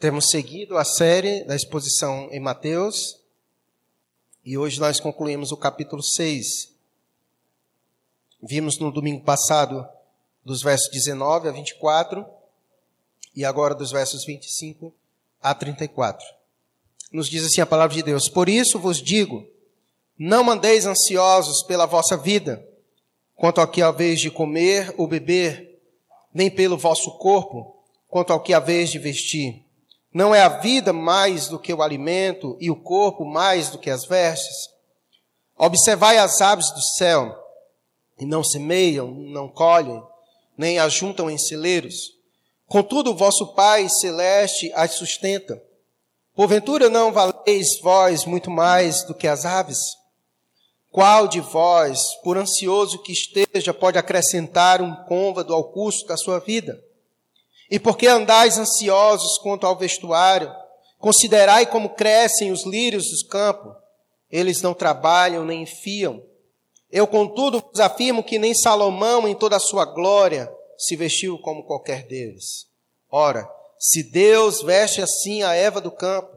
Temos seguido a série da exposição em Mateus e hoje nós concluímos o capítulo 6. Vimos no domingo passado dos versos 19 a 24 e agora dos versos 25 a 34. Nos diz assim a palavra de Deus: Por isso vos digo, não mandeis ansiosos pela vossa vida, quanto ao que haveis de comer ou beber, nem pelo vosso corpo, quanto ao que haveis de vestir. Não é a vida mais do que o alimento e o corpo mais do que as vestes? Observai as aves do céu, e não semeiam, não colhem, nem ajuntam em celeiros. Contudo, vosso Pai celeste as sustenta. Porventura não valeis vós muito mais do que as aves? Qual de vós, por ansioso que esteja, pode acrescentar um côvado ao custo da sua vida? E porque andais ansiosos quanto ao vestuário, considerai como crescem os lírios dos campos. Eles não trabalham nem fiam. Eu, contudo, vos afirmo que nem Salomão, em toda a sua glória, se vestiu como qualquer deles. Ora, se Deus veste assim a Eva do campo,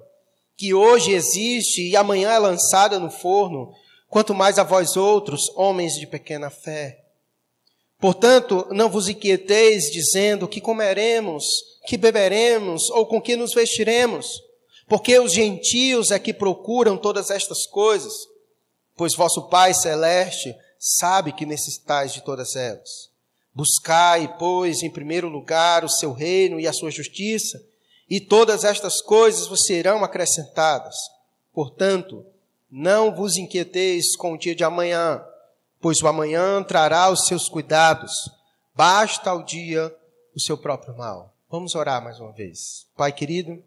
que hoje existe e amanhã é lançada no forno, quanto mais a vós outros, homens de pequena fé. Portanto, não vos inquieteis dizendo que comeremos, que beberemos ou com que nos vestiremos, porque os gentios é que procuram todas estas coisas, pois vosso Pai celeste sabe que necessitais de todas elas. Buscai, pois, em primeiro lugar o seu reino e a sua justiça, e todas estas coisas vos serão acrescentadas. Portanto, não vos inquieteis com o dia de amanhã, pois o amanhã trará os seus cuidados. Basta ao dia o seu próprio mal. Vamos orar mais uma vez. Pai querido,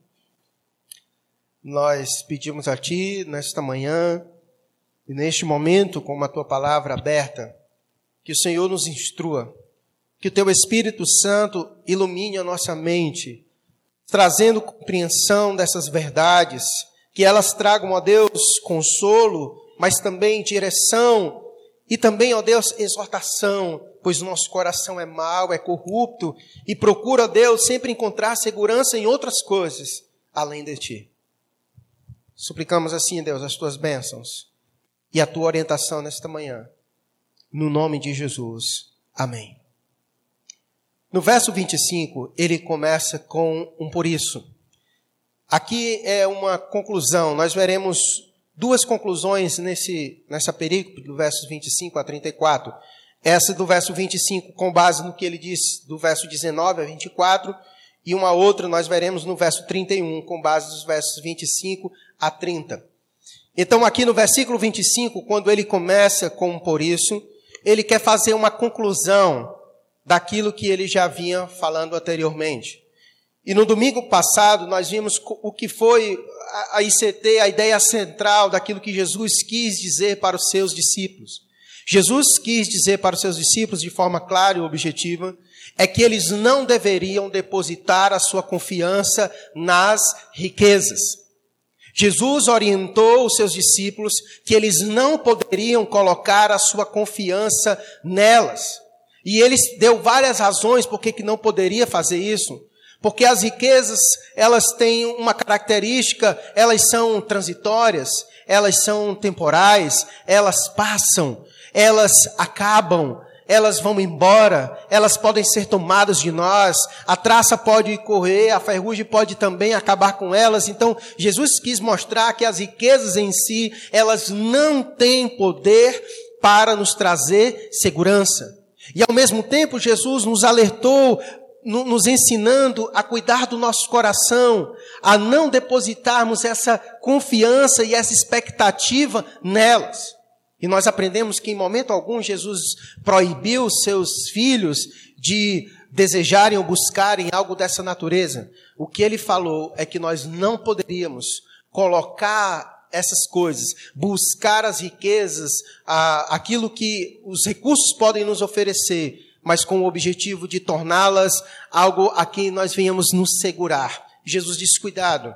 nós pedimos a Ti nesta manhã e neste momento, com a Tua palavra aberta, que o Senhor nos instrua, que o Teu Espírito Santo ilumine a nossa mente, trazendo compreensão dessas verdades, que elas tragam a Deus consolo, mas também direção e também, ó Deus, exortação, pois o nosso coração é mau, é corrupto e procura, Deus, sempre encontrar segurança em outras coisas além de ti. Suplicamos assim, Deus, as tuas bênçãos e a tua orientação nesta manhã. No nome de Jesus. Amém. No verso 25, ele começa com um por isso. Aqui é uma conclusão. Nós veremos duas conclusões nesse, nessa perícope, do verso 25 a 34. Essa do verso 25, com base no que ele diz do verso 19 a 24, e uma outra nós veremos no verso 31, com base nos versos 25 a 30. Então, aqui no versículo 25, quando ele começa com por isso, ele quer fazer uma conclusão daquilo que ele já vinha falando anteriormente. E no domingo passado nós vimos o que foi a ICT, a ideia central daquilo que Jesus quis dizer para os seus discípulos. Jesus quis dizer para os seus discípulos de forma clara e objetiva é que eles não deveriam depositar a sua confiança nas riquezas. Jesus orientou os seus discípulos que eles não poderiam colocar a sua confiança nelas. E ele deu várias razões por que não poderia fazer isso. Porque as riquezas, elas têm uma característica, elas são transitórias, elas são temporais, elas passam, elas acabam, elas vão embora, elas podem ser tomadas de nós, a traça pode correr, a ferrugem pode também acabar com elas. Então, Jesus quis mostrar que as riquezas em si, elas não têm poder para nos trazer segurança. E ao mesmo tempo, Jesus nos alertou nos ensinando a cuidar do nosso coração, a não depositarmos essa confiança e essa expectativa nelas. E nós aprendemos que em momento algum Jesus proibiu seus filhos de desejarem ou buscarem algo dessa natureza. O que ele falou é que nós não poderíamos colocar essas coisas, buscar as riquezas, aquilo que os recursos podem nos oferecer, mas com o objetivo de torná-las algo a quem nós venhamos nos segurar. Jesus disse: cuidado,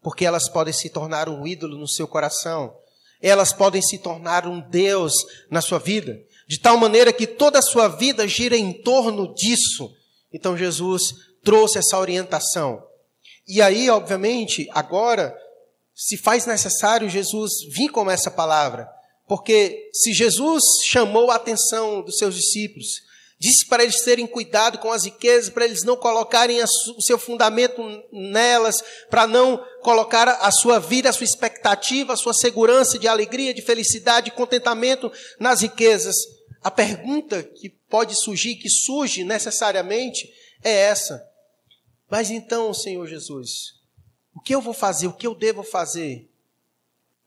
porque elas podem se tornar um ídolo no seu coração, elas podem se tornar um Deus na sua vida, de tal maneira que toda a sua vida gira em torno disso. Então Jesus trouxe essa orientação. E aí, obviamente, agora se faz necessário Jesus vir com essa palavra. Porque se Jesus chamou a atenção dos seus discípulos, disse para eles terem cuidado com as riquezas, para eles não colocarem o seu fundamento nelas, para não colocar a sua vida, a sua expectativa, a sua segurança de alegria, de felicidade, de contentamento nas riquezas. A pergunta que pode surgir, que surge necessariamente, é essa: Mas então, Senhor Jesus, o que eu vou fazer? O que eu devo fazer?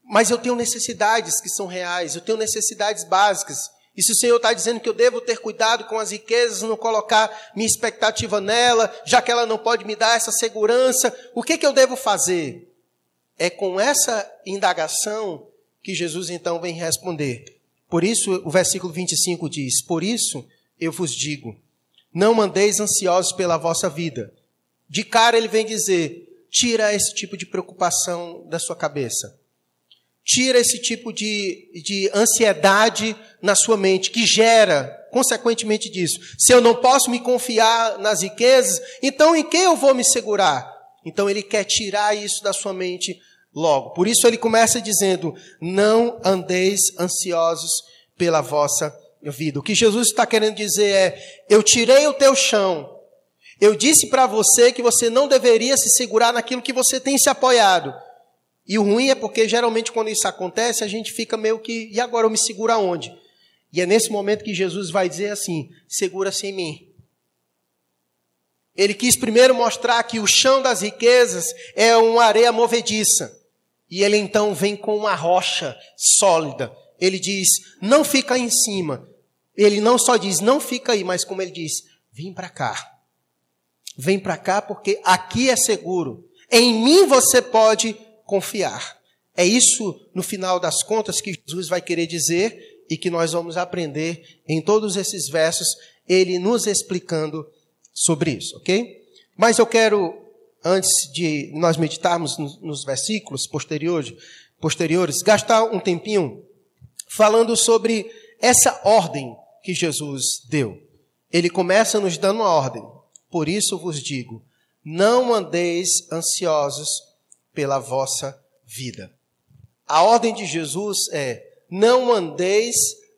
Mas eu tenho necessidades que são reais, eu tenho necessidades básicas. E se o Senhor está dizendo que eu devo ter cuidado com as riquezas, não colocar minha expectativa nela, já que ela não pode me dar essa segurança, o que, que eu devo fazer? É com essa indagação que Jesus então vem responder. Por isso, o versículo 25 diz: Por isso eu vos digo, não mandeis ansiosos pela vossa vida. De cara ele vem dizer: tira esse tipo de preocupação da sua cabeça. Tira esse tipo de, de ansiedade na sua mente, que gera, consequentemente disso. Se eu não posso me confiar nas riquezas, então em quem eu vou me segurar? Então ele quer tirar isso da sua mente logo. Por isso ele começa dizendo: Não andeis ansiosos pela vossa vida. O que Jesus está querendo dizer é: Eu tirei o teu chão, eu disse para você que você não deveria se segurar naquilo que você tem se apoiado. E o ruim é porque geralmente quando isso acontece, a gente fica meio que, e agora eu me seguro aonde? E é nesse momento que Jesus vai dizer assim: segura-se em mim. Ele quis primeiro mostrar que o chão das riquezas é uma areia movediça. E ele então vem com uma rocha sólida. Ele diz: não fica aí em cima. Ele não só diz, não fica aí, mas como ele diz, vem para cá. Vem para cá porque aqui é seguro. Em mim você pode confiar. É isso, no final das contas, que Jesus vai querer dizer e que nós vamos aprender em todos esses versos, ele nos explicando sobre isso, ok? Mas eu quero, antes de nós meditarmos nos versículos posteriores, posteriores gastar um tempinho falando sobre essa ordem que Jesus deu. Ele começa nos dando uma ordem. Por isso vos digo: não andeis ansiosos pela vossa vida. A ordem de Jesus é: não andeis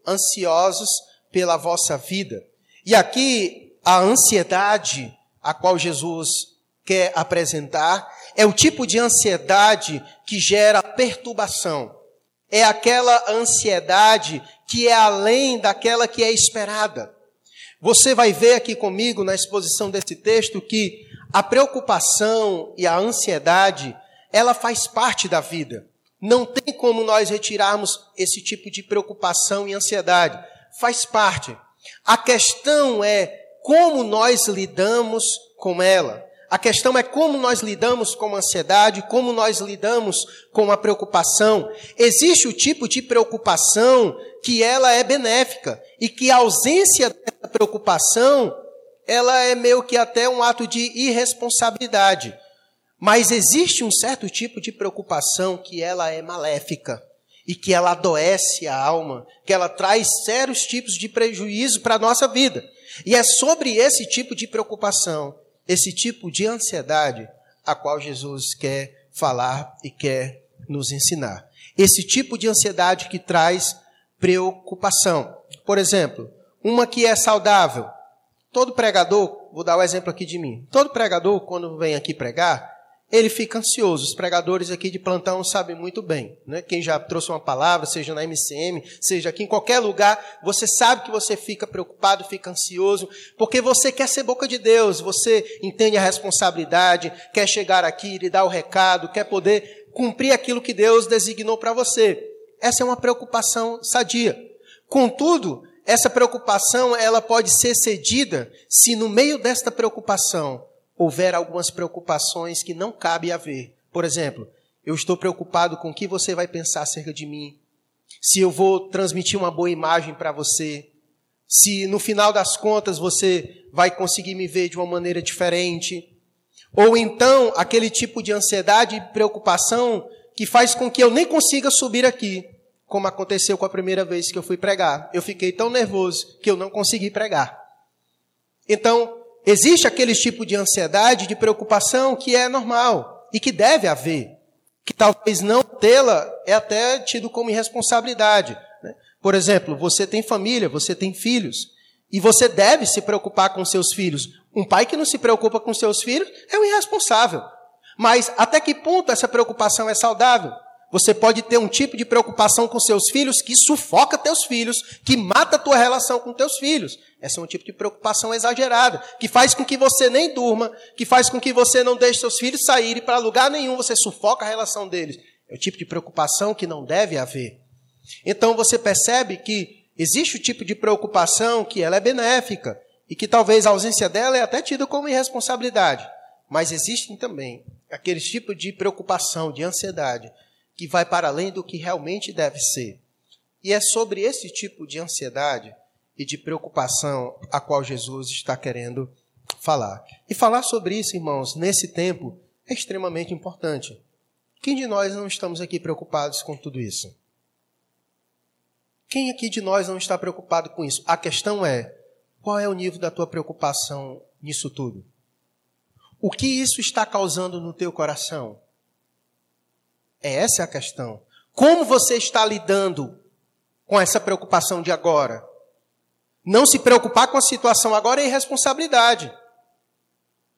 ansiosos pela vossa vida. E aqui a ansiedade a qual Jesus quer apresentar é o tipo de ansiedade que gera perturbação. É aquela ansiedade que é além daquela que é esperada. Você vai ver aqui comigo na exposição desse texto que a preocupação e a ansiedade, ela faz parte da vida. Não tem como nós retirarmos esse tipo de preocupação e ansiedade. Faz parte. A questão é como nós lidamos com ela. A questão é como nós lidamos com a ansiedade, como nós lidamos com a preocupação. Existe o tipo de preocupação que ela é benéfica e que a ausência dessa preocupação, ela é meio que até um ato de irresponsabilidade. Mas existe um certo tipo de preocupação que ela é maléfica e que ela adoece a alma, que ela traz sérios tipos de prejuízo para a nossa vida. E é sobre esse tipo de preocupação esse tipo de ansiedade a qual Jesus quer falar e quer nos ensinar. Esse tipo de ansiedade que traz preocupação. Por exemplo, uma que é saudável. Todo pregador, vou dar o um exemplo aqui de mim. Todo pregador, quando vem aqui pregar, ele fica ansioso. Os pregadores aqui de plantão sabem muito bem. Né? Quem já trouxe uma palavra, seja na MCM, seja aqui em qualquer lugar, você sabe que você fica preocupado, fica ansioso, porque você quer ser boca de Deus, você entende a responsabilidade, quer chegar aqui, lhe dar o recado, quer poder cumprir aquilo que Deus designou para você. Essa é uma preocupação sadia. Contudo, essa preocupação ela pode ser cedida se no meio desta preocupação houver algumas preocupações que não cabe haver. Por exemplo, eu estou preocupado com o que você vai pensar acerca de mim, se eu vou transmitir uma boa imagem para você, se no final das contas você vai conseguir me ver de uma maneira diferente, ou então aquele tipo de ansiedade e preocupação que faz com que eu nem consiga subir aqui, como aconteceu com a primeira vez que eu fui pregar. Eu fiquei tão nervoso que eu não consegui pregar. Então, existe aquele tipo de ansiedade, de preocupação que é normal e que deve haver, que talvez não tê-la é até tido como irresponsabilidade. Né? Por exemplo, você tem família, você tem filhos, e você deve se preocupar com seus filhos. Um pai que não se preocupa com seus filhos é um irresponsável. Mas até que ponto essa preocupação é saudável? Você pode ter um tipo de preocupação com seus filhos que sufoca teus filhos, que mata a tua relação com teus filhos. Esse é um tipo de preocupação exagerada, que faz com que você nem durma, que faz com que você não deixe seus filhos saírem para lugar nenhum, você sufoca a relação deles. É o tipo de preocupação que não deve haver. Então você percebe que existe o tipo de preocupação que ela é benéfica e que talvez a ausência dela é até tida como irresponsabilidade. Mas existem também aqueles tipos de preocupação, de ansiedade, que vai para além do que realmente deve ser. E é sobre esse tipo de ansiedade e de preocupação a qual Jesus está querendo falar. E falar sobre isso, irmãos, nesse tempo é extremamente importante. Quem de nós não estamos aqui preocupados com tudo isso? Quem aqui de nós não está preocupado com isso? A questão é: qual é o nível da tua preocupação nisso tudo? O que isso está causando no teu coração? É essa a questão. Como você está lidando com essa preocupação de agora? Não se preocupar com a situação agora é irresponsabilidade.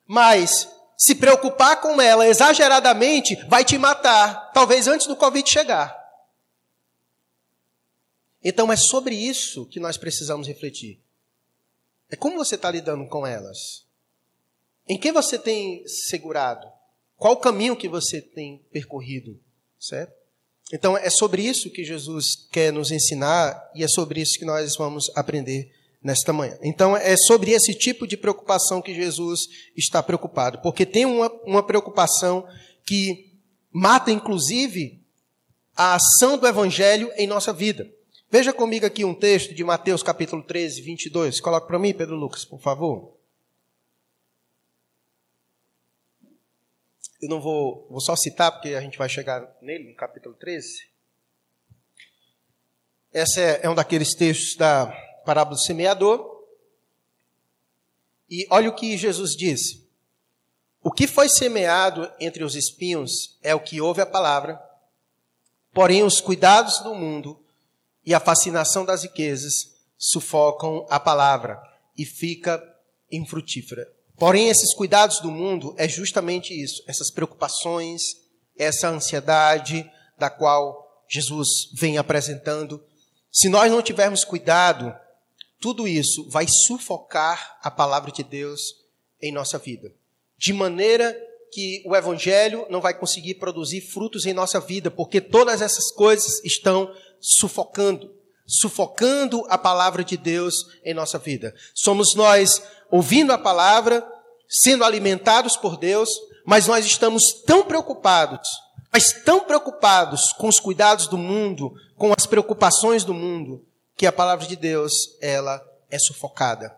Mas se preocupar com ela exageradamente vai te matar, talvez antes do Covid chegar. Então é sobre isso que nós precisamos refletir. É como você está lidando com elas. Em que você tem segurado? Qual o caminho que você tem percorrido? Certo? Então é sobre isso que Jesus quer nos ensinar e é sobre isso que nós vamos aprender nesta manhã. Então é sobre esse tipo de preocupação que Jesus está preocupado, porque tem uma, uma preocupação que mata inclusive a ação do evangelho em nossa vida. Veja comigo aqui um texto de Mateus capítulo 13, 22. Coloca para mim, Pedro Lucas, por favor. Eu não vou, vou só citar, porque a gente vai chegar nele, no capítulo 13. Esse é, é um daqueles textos da parábola do semeador. E olha o que Jesus disse. O que foi semeado entre os espinhos é o que ouve a palavra, porém os cuidados do mundo e a fascinação das riquezas sufocam a palavra e fica infrutífera. Porém, esses cuidados do mundo é justamente isso, essas preocupações, essa ansiedade da qual Jesus vem apresentando. Se nós não tivermos cuidado, tudo isso vai sufocar a palavra de Deus em nossa vida. De maneira que o evangelho não vai conseguir produzir frutos em nossa vida, porque todas essas coisas estão sufocando, sufocando a palavra de Deus em nossa vida. Somos nós ouvindo a palavra, sendo alimentados por Deus, mas nós estamos tão preocupados, mas tão preocupados com os cuidados do mundo, com as preocupações do mundo, que a palavra de Deus, ela é sufocada.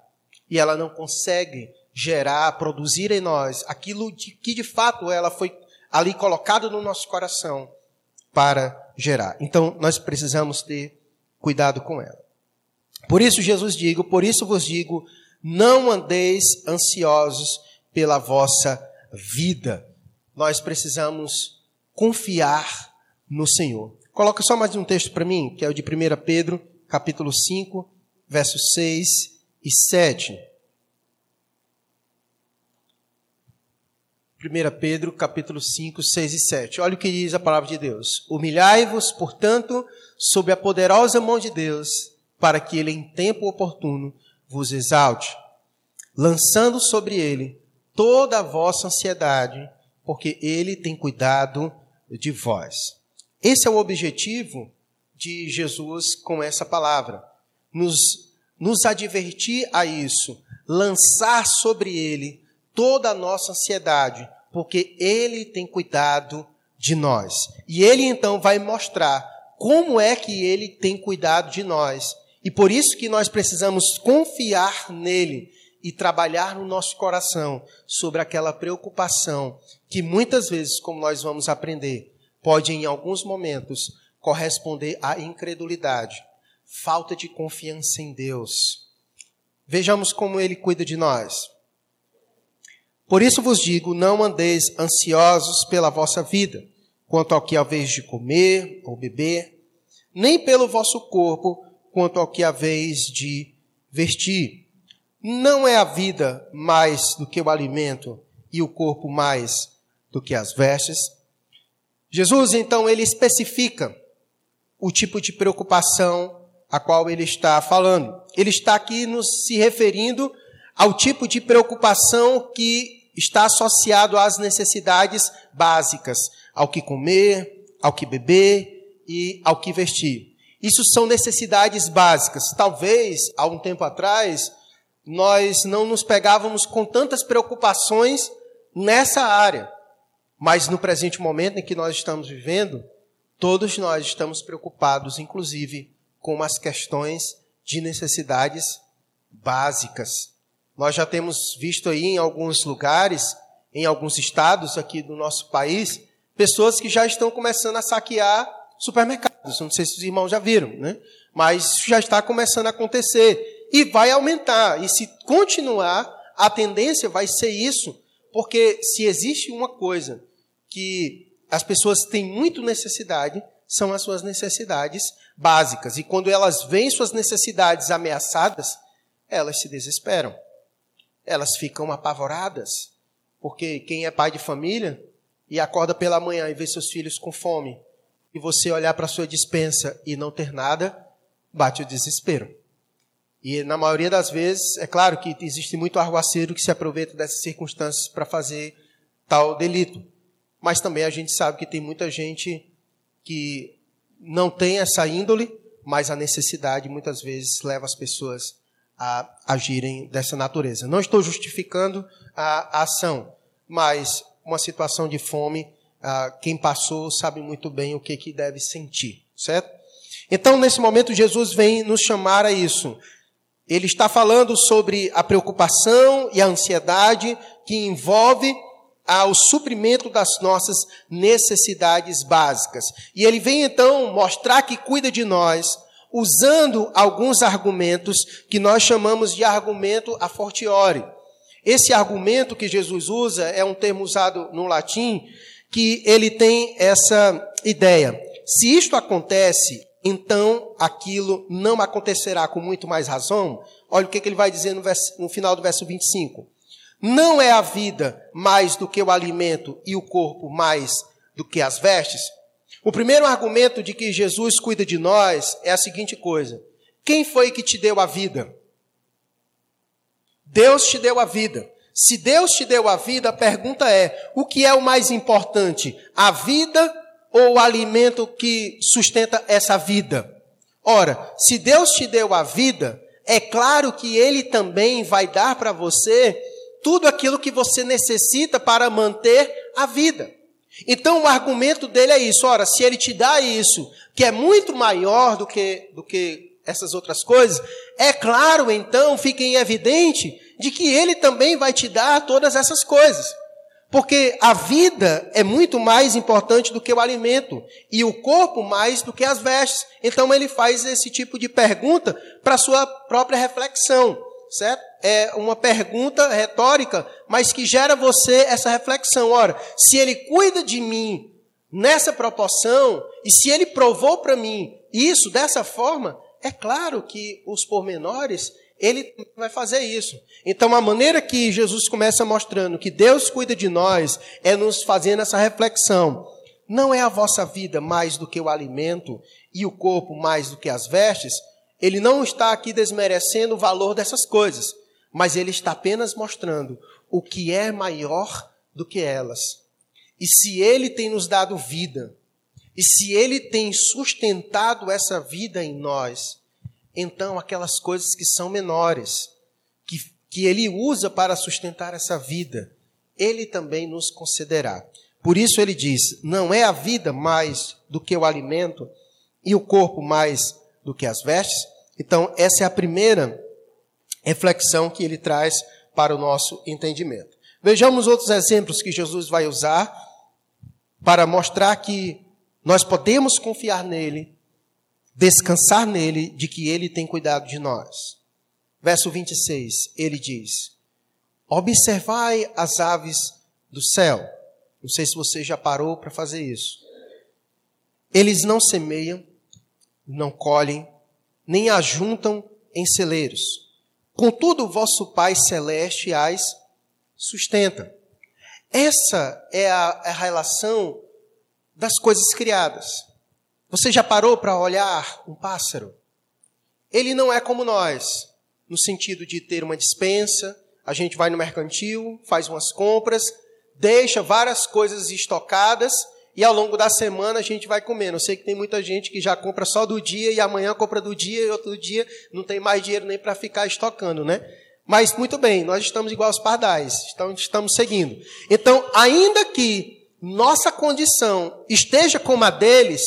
E ela não consegue gerar, produzir em nós aquilo de, que de fato ela foi ali colocado no nosso coração para gerar. Então nós precisamos ter cuidado com ela. Por isso Jesus digo, por isso vos digo, não andeis ansiosos pela vossa vida. Nós precisamos confiar no Senhor. Coloca só mais um texto para mim, que é o de 1 Pedro, capítulo 5, versos 6 e 7. 1 Pedro, capítulo 5, 6 e 7. Olha o que diz a palavra de Deus. Humilhai-vos, portanto, sob a poderosa mão de Deus, para que ele em tempo oportuno vos exalte, lançando sobre ele toda a vossa ansiedade, porque ele tem cuidado de vós. Esse é o objetivo de Jesus com essa palavra. Nos, nos advertir a isso, lançar sobre ele toda a nossa ansiedade, porque ele tem cuidado de nós. E ele então vai mostrar como é que ele tem cuidado de nós e por isso que nós precisamos confiar nele e trabalhar no nosso coração sobre aquela preocupação que muitas vezes, como nós vamos aprender, pode em alguns momentos corresponder à incredulidade, falta de confiança em Deus. Vejamos como ele cuida de nós. Por isso vos digo: não andeis ansiosos pela vossa vida, quanto ao que haveis de comer ou beber, nem pelo vosso corpo, quanto ao que haveis de vestir. Não é a vida mais do que o alimento e o corpo mais do que as vestes? Jesus, então, ele especifica o tipo de preocupação a qual ele está falando. Ele está aqui nos se referindo ao tipo de preocupação que está associado às necessidades básicas, ao que comer, ao que beber e ao que vestir. Isso são necessidades básicas. Talvez, há um tempo atrás, nós não nos pegávamos com tantas preocupações nessa área. Mas no presente momento em que nós estamos vivendo, todos nós estamos preocupados, inclusive, com as questões de necessidades básicas. Nós já temos visto aí em alguns lugares, em alguns estados aqui do nosso país, pessoas que já estão começando a saquear supermercados. Não sei se os irmãos já viram, né? Mas já está começando a acontecer e vai aumentar. E se continuar, a tendência vai ser isso, porque se existe uma coisa que as pessoas têm muito necessidade, são as suas necessidades básicas. E quando elas veem suas necessidades ameaçadas, elas se desesperam elas ficam apavoradas, porque quem é pai de família e acorda pela manhã e vê seus filhos com fome, e você olhar para sua dispensa e não ter nada, bate o desespero. E na maioria das vezes, é claro que existe muito arruaceiro que se aproveita dessas circunstâncias para fazer tal delito. Mas também a gente sabe que tem muita gente que não tem essa índole, mas a necessidade muitas vezes leva as pessoas a agirem dessa natureza. Não estou justificando a, ação, mas uma situação de fome, quem passou sabe muito bem o que, que deve sentir, certo? Então, nesse momento, Jesus vem nos chamar a isso. Ele está falando sobre a preocupação e a ansiedade que envolve ao suprimento das nossas necessidades básicas. E ele vem então mostrar que cuida de nós usando alguns argumentos que nós chamamos de argumento a fortiori. Esse argumento que Jesus usa é um termo usado no latim que ele tem essa ideia. Se isto acontece, então aquilo não acontecerá com muito mais razão. Olha o que, ele vai dizer no, verso, no final do verso 25. Não é a vida mais do que o alimento e o corpo mais do que as vestes? O primeiro argumento de que Jesus cuida de nós é a seguinte coisa: quem foi que te deu a vida? Deus te deu a vida. Se Deus te deu a vida, a pergunta é: o que é o mais importante? A vida ou o alimento que sustenta essa vida? Ora, se Deus te deu a vida, é claro que Ele também vai dar para você tudo aquilo que você necessita para manter a vida. Então o argumento dele é isso: ora, se ele te dá isso, que é muito maior do que, do que essas outras coisas, é claro, então, fica em evidente de que ele também vai te dar todas essas coisas. Porque a vida é muito mais importante do que o alimento e o corpo mais do que as vestes. Então ele faz esse tipo de pergunta para sua própria reflexão certo? É uma pergunta retórica, mas que gera você essa reflexão. Ora, se ele cuida de mim nessa proporção, e se ele provou para mim isso dessa forma, é claro que os pormenores ele vai fazer isso. Então, a maneira que Jesus começa mostrando que Deus cuida de nós é nos fazendo essa reflexão. Não é a vossa vida mais do que o alimento e o corpo mais do que as vestes? Ele não está aqui desmerecendo o valor dessas coisas, mas ele está apenas mostrando o que é maior do que elas. E se ele tem nos dado vida, e se ele tem sustentado essa vida em nós, então aquelas coisas que são menores, que, que ele usa para sustentar essa vida, ele também nos concederá. Por isso ele diz: não é a vida mais do que o alimento e o corpo mais do que as vestes? Então, essa é a primeira reflexão que ele traz para o nosso entendimento. Vejamos outros exemplos que Jesus vai usar para mostrar que nós podemos confiar nele, descansar nele, de que ele tem cuidado de nós. Verso 26, ele diz: Observai as aves do céu. Não sei se você já parou para fazer isso. Eles não semeiam, não colhem, nem ajuntam em celeiros. Contudo, vosso Pai Celeste as sustenta. Essa é a, a relação das coisas criadas. Você já parou para olhar um pássaro? Ele não é como nós, no sentido de ter uma dispensa, a gente vai no mercantil, faz umas compras, deixa várias coisas estocadas e ao longo da semana a gente vai comendo. Eu sei que tem muita gente que já compra só do dia e amanhã compra do dia e outro dia não tem mais dinheiro nem para ficar estocando, né? Mas muito bem, nós estamos igual aos pardais, então estamos seguindo. Então, ainda que nossa condição esteja como a deles,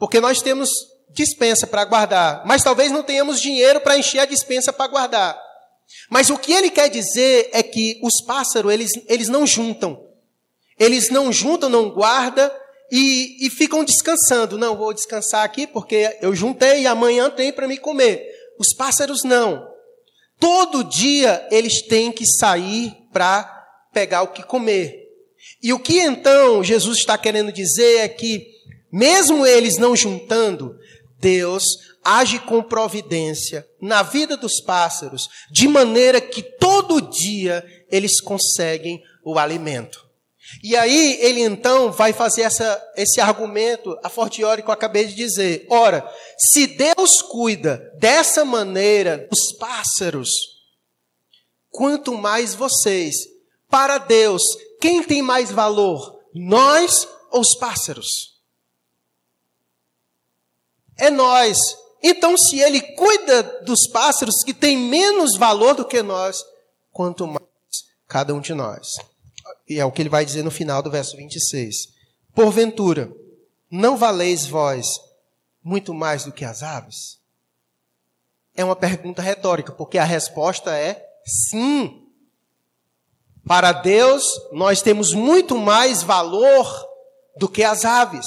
porque nós temos dispensa para guardar, mas talvez não tenhamos dinheiro para encher a dispensa para guardar. Mas o que ele quer dizer é que os pássaros, eles, eles não juntam. Eles não juntam, não guardam e, e ficam descansando. Não, vou descansar aqui porque eu juntei e amanhã tem para me comer. Os pássaros não. Todo dia eles têm que sair para pegar o que comer. E o que então Jesus está querendo dizer é que, mesmo eles não juntando, Deus age com providência na vida dos pássaros, de maneira que todo dia eles conseguem o alimento. E aí ele então vai fazer essa, esse argumento a fortiori que eu acabei de dizer. Ora, se Deus cuida dessa maneira dos pássaros, quanto mais vocês. Para Deus, quem tem mais valor? Nós ou os pássaros? É nós. Então, se ele cuida dos pássaros que têm menos valor do que nós, quanto mais cada um de nós. E é o que ele vai dizer no final do verso 26. Porventura, não valeis vós muito mais do que as aves? É uma pergunta retórica, porque a resposta é sim. Para Deus, nós temos muito mais valor do que as aves.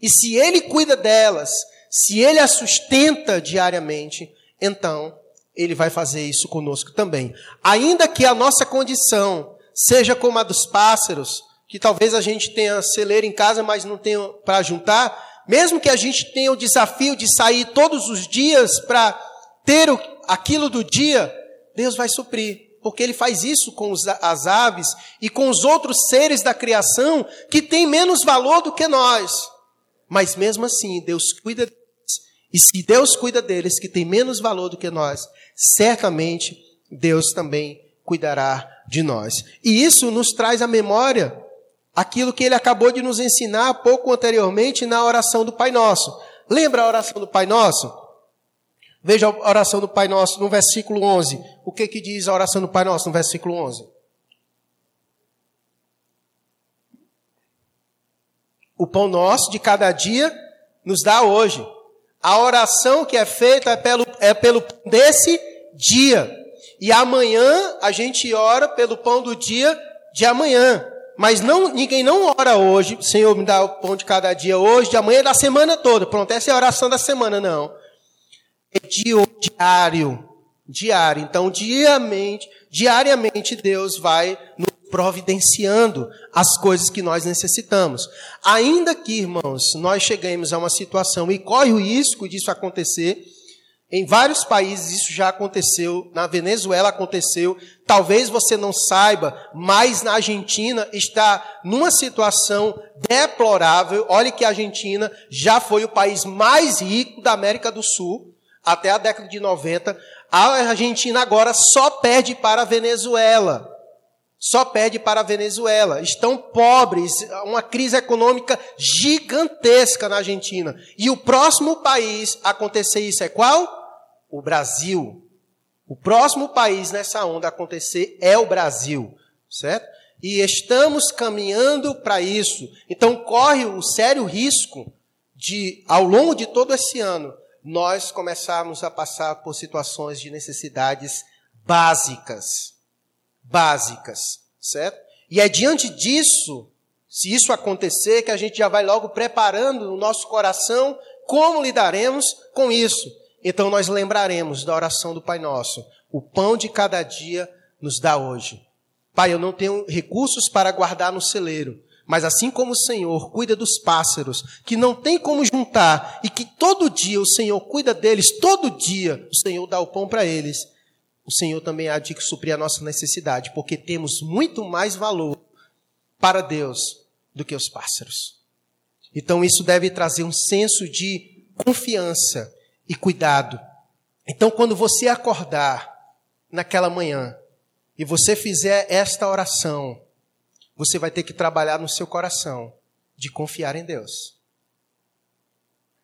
E se Ele cuida delas, se Ele as sustenta diariamente, então Ele vai fazer isso conosco também. Ainda que a nossa condição seja como a dos pássaros, que talvez a gente tenha celeiro em casa, mas não tenha para juntar, mesmo que a gente tenha o desafio de sair todos os dias para ter aquilo do dia, Deus vai suprir. Porque Ele faz isso com as aves e com os outros seres da criação que têm menos valor do que nós. Mas mesmo assim, Deus cuida. E se Deus cuida deles, que têm menos valor do que nós, certamente Deus também cuidará de nós. E isso nos traz à memória aquilo que ele acabou de nos ensinar pouco anteriormente na oração do Pai Nosso. Lembra a oração do Pai Nosso? Veja a oração do Pai Nosso no versículo 11. O que que diz a oração do Pai Nosso no versículo 11? O pão nosso de cada dia nos dá hoje. A oração que é feita é pelo, é pelo desse dia. E amanhã a gente ora pelo pão do dia de amanhã. Mas não, ninguém não ora hoje, Senhor, me dá o pão de cada dia hoje, de amanhã, da semana toda. Pronto, essa é a oração da semana, não. É diário. Diário. Então, diariamente, diariamente Deus vai nos providenciando as coisas que nós necessitamos. Ainda que, irmãos, nós cheguemos a uma situação e corre o risco disso acontecer, em vários países isso já aconteceu, na Venezuela aconteceu, talvez você não saiba, mas na Argentina está numa situação deplorável. Olhe que a Argentina já foi o país mais rico da América do Sul até a década de 90. A Argentina agora só perde para a Venezuela. Só perde para a Venezuela. Estão pobres, uma crise econômica gigantesca na Argentina. E o próximo país a acontecer isso é qual? o Brasil. O próximo país nessa onda acontecer é o Brasil, certo? E estamos caminhando para isso. Então corre o sério risco de, ao longo de todo esse ano, nós começarmos a passar por situações de necessidades básicas. Básicas, certo? E é diante disso, se isso acontecer, que a gente já vai logo preparando no nosso coração como lidaremos com isso. Então nós lembraremos da oração do Pai Nosso. O pão de cada dia nos dá hoje. Pai, eu não tenho recursos para guardar no celeiro, mas assim como o Senhor cuida dos pássaros, que não tem como juntar, e que todo dia o Senhor cuida deles, todo dia o Senhor dá o pão para eles, o Senhor também há de suprir a nossa necessidade, porque temos muito mais valor para Deus do que os pássaros. Então isso deve trazer um senso de confiança e cuidado. Então quando você acordar naquela manhã e você fizer esta oração, você vai ter que trabalhar no seu coração de confiar em Deus.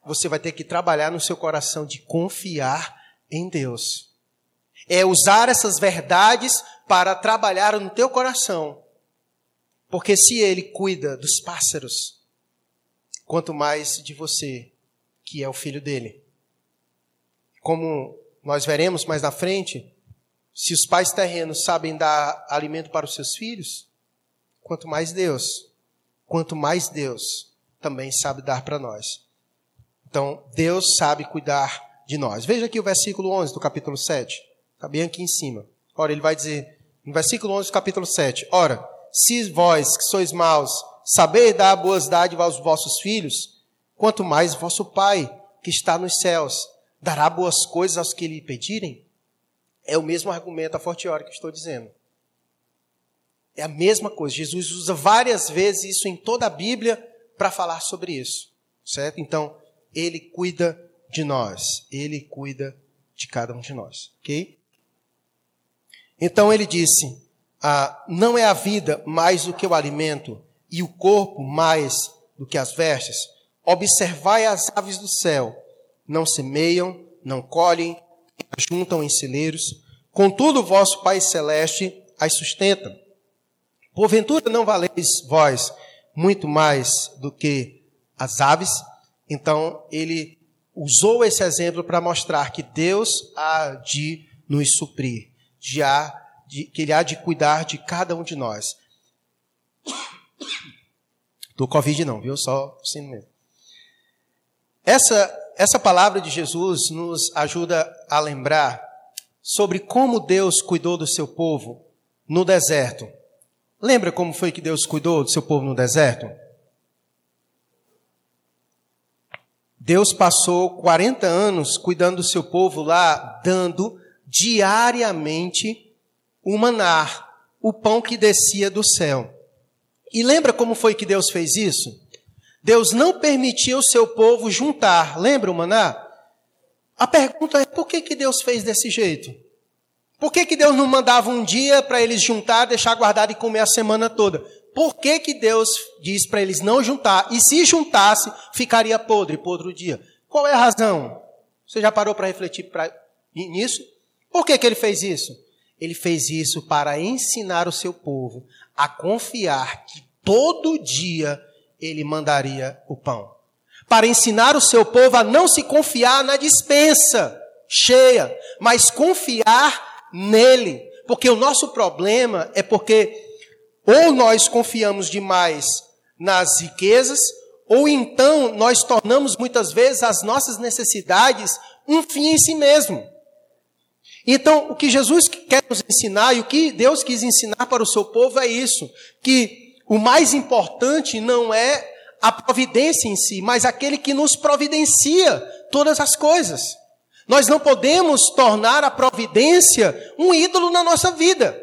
Você vai ter que trabalhar no seu coração de confiar em Deus. É usar essas verdades para trabalhar no teu coração. Porque se ele cuida dos pássaros, quanto mais de você, que é o filho dele. Como nós veremos mais na frente, se os pais terrenos sabem dar alimento para os seus filhos, quanto mais Deus, quanto mais Deus também sabe dar para nós. Então, Deus sabe cuidar de nós. Veja aqui o versículo 11 do capítulo 7. Está bem aqui em cima. Ora, ele vai dizer, no versículo 11 do capítulo 7. Ora, se vós que sois maus, saber dar boas dádivas aos vossos filhos, quanto mais vosso Pai, que está nos céus, dará boas coisas aos que lhe pedirem? É o mesmo argumento, a forte hora que estou dizendo. É a mesma coisa. Jesus usa várias vezes isso em toda a Bíblia para falar sobre isso. Certo? Então, ele cuida de nós. Ele cuida de cada um de nós. Ok? Então ele disse: ah, Não é a vida mais do que o alimento, e o corpo mais do que as vestes? Observai as aves do céu: não semeiam, não colhem, juntam em celeiros, contudo, vosso Pai Celeste as sustenta. Porventura não valeis vós muito mais do que as aves? Então, ele usou esse exemplo para mostrar que Deus há de nos suprir, de de, que Ele há de cuidar de cada um de nós. Do Covid não, viu? Só assim mesmo. Essa essa palavra de Jesus nos ajuda a lembrar sobre como Deus cuidou do seu povo no deserto. Lembra como foi que Deus cuidou do seu povo no deserto? Deus passou 40 anos cuidando do seu povo lá, dando diariamente o manar, o pão que descia do céu. E lembra como foi que Deus fez isso? Deus não permitiu o seu povo juntar. Lembra o maná? A pergunta é: por que, que Deus fez desse jeito? Por que, que Deus não mandava um dia para eles juntar, deixar guardado e comer a semana toda? Por que, que Deus diz para eles não juntar? E se juntasse, ficaria podre por outro dia. Qual é a razão? Você já parou para refletir pra, nisso? Por que, que ele fez isso? Ele fez isso para ensinar o seu povo a confiar que todo dia ele mandaria o pão. Para ensinar o seu povo a não se confiar na dispensa cheia, mas confiar nele. Porque o nosso problema é porque ou nós confiamos demais nas riquezas, ou então nós tornamos muitas vezes as nossas necessidades um fim em si mesmo. Então, o que Jesus quer nos ensinar e o que Deus quis ensinar para o seu povo é isso: que o mais importante não é a providência em si, mas aquele que nos providencia todas as coisas. Nós não podemos tornar a providência um ídolo na nossa vida.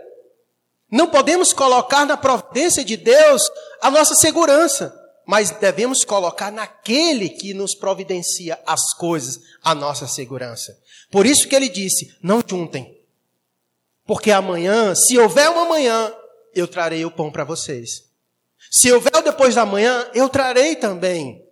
Não podemos colocar na providência de Deus a nossa segurança, mas devemos colocar naquele que nos providencia as coisas a nossa segurança. Por isso que ele disse: não juntem. Porque amanhã, se houver uma manhã, eu trarei o pão para vocês. Se houver o depois da manhã, eu trarei também,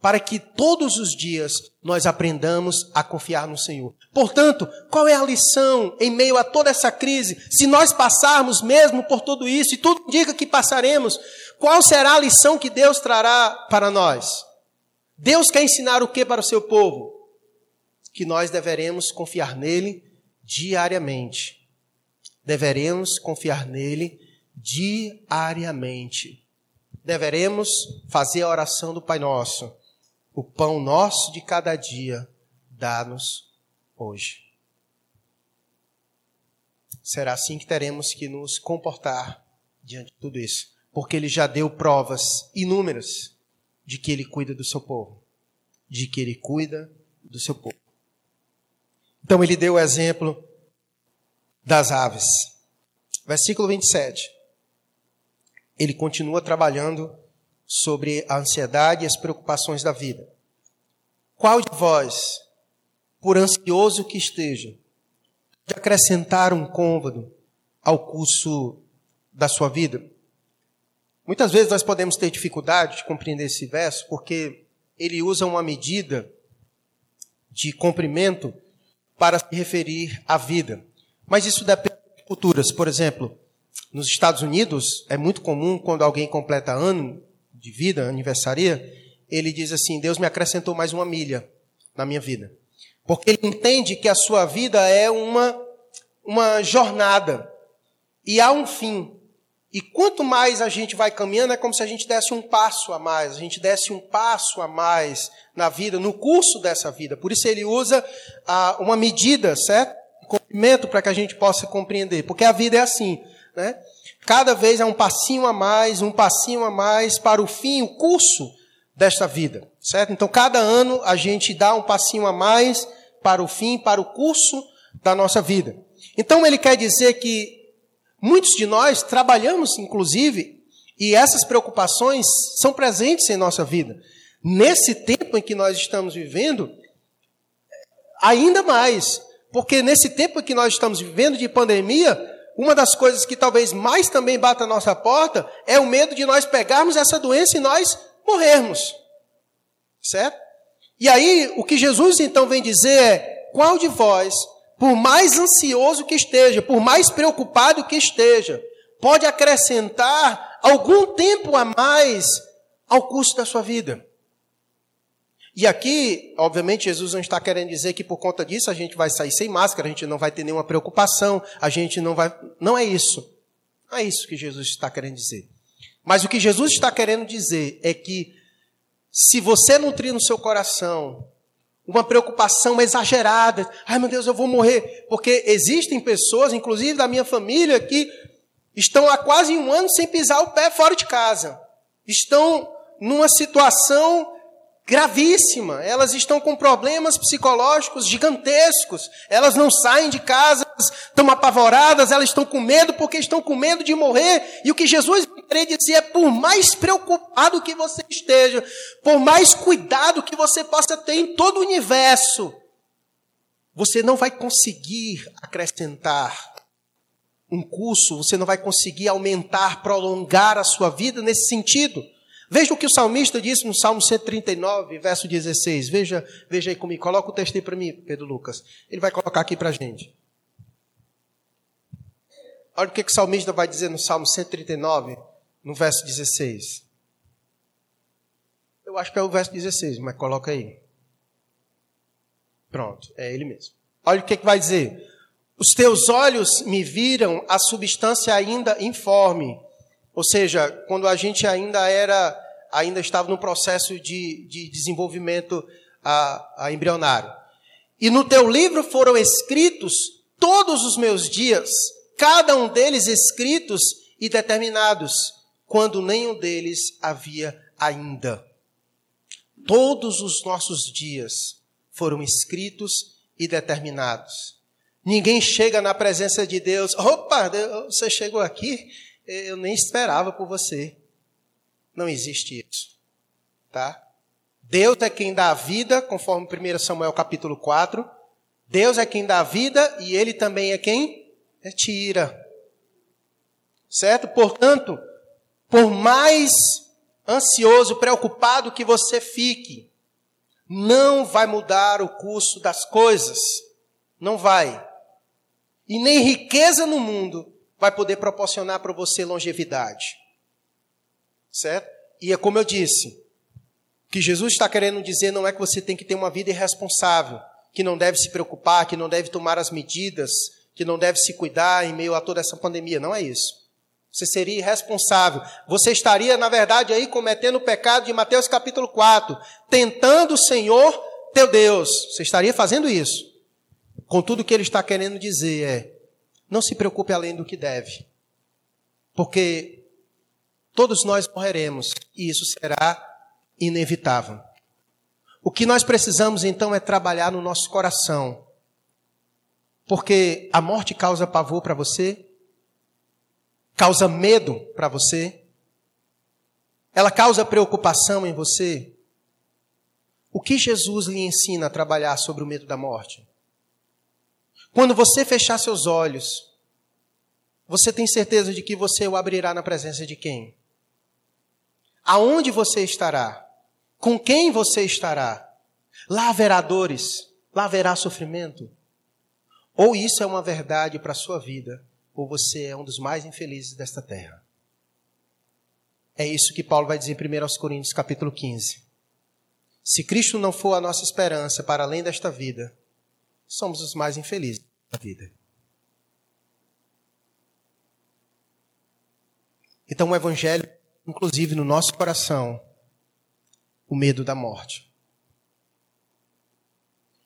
para que todos os dias nós aprendamos a confiar no Senhor. Portanto, qual é a lição em meio a toda essa crise? Se nós passarmos mesmo por tudo isso, e tudo indica que passaremos, qual será a lição que Deus trará para nós? Deus quer ensinar o que para o seu povo? Que nós deveremos confiar nele diariamente. Deveremos confiar nele diariamente deveremos fazer a oração do Pai Nosso. O pão nosso de cada dia, dá-nos hoje. será assim que teremos que nos comportar diante de tudo isso. Porque ele já deu provas inúmeras de que ele cuida do seu povo. De que ele cuida do seu povo. Então ele deu o exemplo das aves. Versículo 27. Ele continua trabalhando sobre a ansiedade e as preocupações da vida. Qual de vós, por ansioso que esteja, de acrescentar um côvado ao curso da sua vida? Muitas vezes nós podemos ter dificuldade de compreender esse verso porque ele usa uma medida de comprimento para se referir à vida. Mas isso depende de culturas. Por exemplo, nos Estados Unidos é muito comum quando alguém completa ano de vida, aniversaria, ele diz assim: Deus me acrescentou mais uma milha na minha vida. Porque ele entende que a sua vida é uma, uma jornada e há um fim. E quanto mais a gente vai caminhando, é como se a gente desse um passo a mais, a gente desse um passo a mais na vida, no curso dessa vida. Por isso ele usa ah, uma medida, certo? Comprimento para que a gente possa compreender. Porque a vida é assim, né? Cada vez é um passinho a mais, um passinho a mais para o fim, o curso desta vida, certo? Então, cada ano a gente dá um passinho a mais para o fim, para o curso da nossa vida. Então, ele quer dizer que muitos de nós trabalhamos, inclusive, e essas preocupações são presentes em nossa vida. Nesse tempo em que nós estamos vivendo, ainda mais, porque nesse tempo em que nós estamos vivendo de pandemia, uma das coisas que talvez mais também bata a nossa porta é o medo de nós pegarmos essa doença e nós morrermos. Certo? E aí, o que Jesus então vem dizer é: qual de vós, por mais ansioso que esteja, por mais preocupado que esteja, pode acrescentar algum tempo a mais ao curso da sua vida? E aqui, obviamente, Jesus não está querendo dizer que por conta disso a gente vai sair sem máscara, a gente não vai ter nenhuma preocupação, a gente não vai. Não é isso. Não é isso que Jesus está querendo dizer. Mas o que Jesus está querendo dizer é que se você nutrir no seu coração uma preocupação exagerada, ai meu Deus, eu vou morrer, porque existem pessoas, inclusive da minha família, que estão há quase um ano sem pisar o pé fora de casa, estão numa situação gravíssima. Elas estão com problemas psicológicos gigantescos. Elas não saem de casa, estão apavoradas, elas estão com medo porque estão com medo de morrer. E o que Jesus queria dizer é: por mais preocupado que você esteja, por mais cuidado que você possa ter em todo o universo, você não vai conseguir acrescentar um curso, você não vai conseguir aumentar, prolongar a sua vida nesse sentido. Veja o que o salmista disse no Salmo 139, verso 16. Veja, veja aí comigo. Coloca o texto aí para mim, Pedro Lucas. Ele vai colocar aqui para a gente. Olha o que, que o salmista vai dizer no Salmo 139, no verso 16. Eu acho que é o verso 16, mas coloca aí. Pronto, é ele mesmo. Olha o que, que vai dizer. Os teus olhos me viram a substância ainda informe ou seja, quando a gente ainda era, ainda estava no processo de, de desenvolvimento a, a embrionário. E no teu livro foram escritos todos os meus dias, cada um deles escritos e determinados, quando nenhum deles havia ainda. Todos os nossos dias foram escritos e determinados. Ninguém chega na presença de Deus, opa, você chegou aqui, eu nem esperava por você. Não existe isso. Tá? Deus é quem dá a vida, conforme 1 Samuel capítulo 4. Deus é quem dá a vida e ele também é quem tira. Certo? Portanto, por mais ansioso, preocupado que você fique, não vai mudar o curso das coisas. Não vai. E nem riqueza no mundo vai poder proporcionar para você longevidade. Certo? E é como eu disse, o que Jesus está querendo dizer não é que você tem que ter uma vida irresponsável, que não deve se preocupar, que não deve tomar as medidas, que não deve se cuidar em meio a toda essa pandemia. Não é isso. Você seria irresponsável. Você estaria, na verdade, aí cometendo o pecado de Mateus capítulo 4, tentando o Senhor teu Deus. Você estaria fazendo isso. Contudo, o que ele está querendo dizer é: não se preocupe além do que deve, porque todos nós morreremos e isso será inevitável. O que nós precisamos então é trabalhar no nosso coração, porque a morte causa pavor para você, causa medo para você, ela causa preocupação em você. O que Jesus lhe ensina a trabalhar sobre o medo da morte? Quando você fechar seus olhos, você tem certeza de que você o abrirá na presença de quem? Aonde você estará? Com quem você estará? Lá haverá dores, lá haverá sofrimento. Ou isso é uma verdade para a sua vida, ou você é um dos mais infelizes desta terra. É isso que Paulo vai dizer em 1 Coríntios capítulo 15. Se Cristo não for a nossa esperança para além desta vida, somos os mais infelizes da vida. Então, o Evangelho, inclusive no nosso coração, o medo da morte.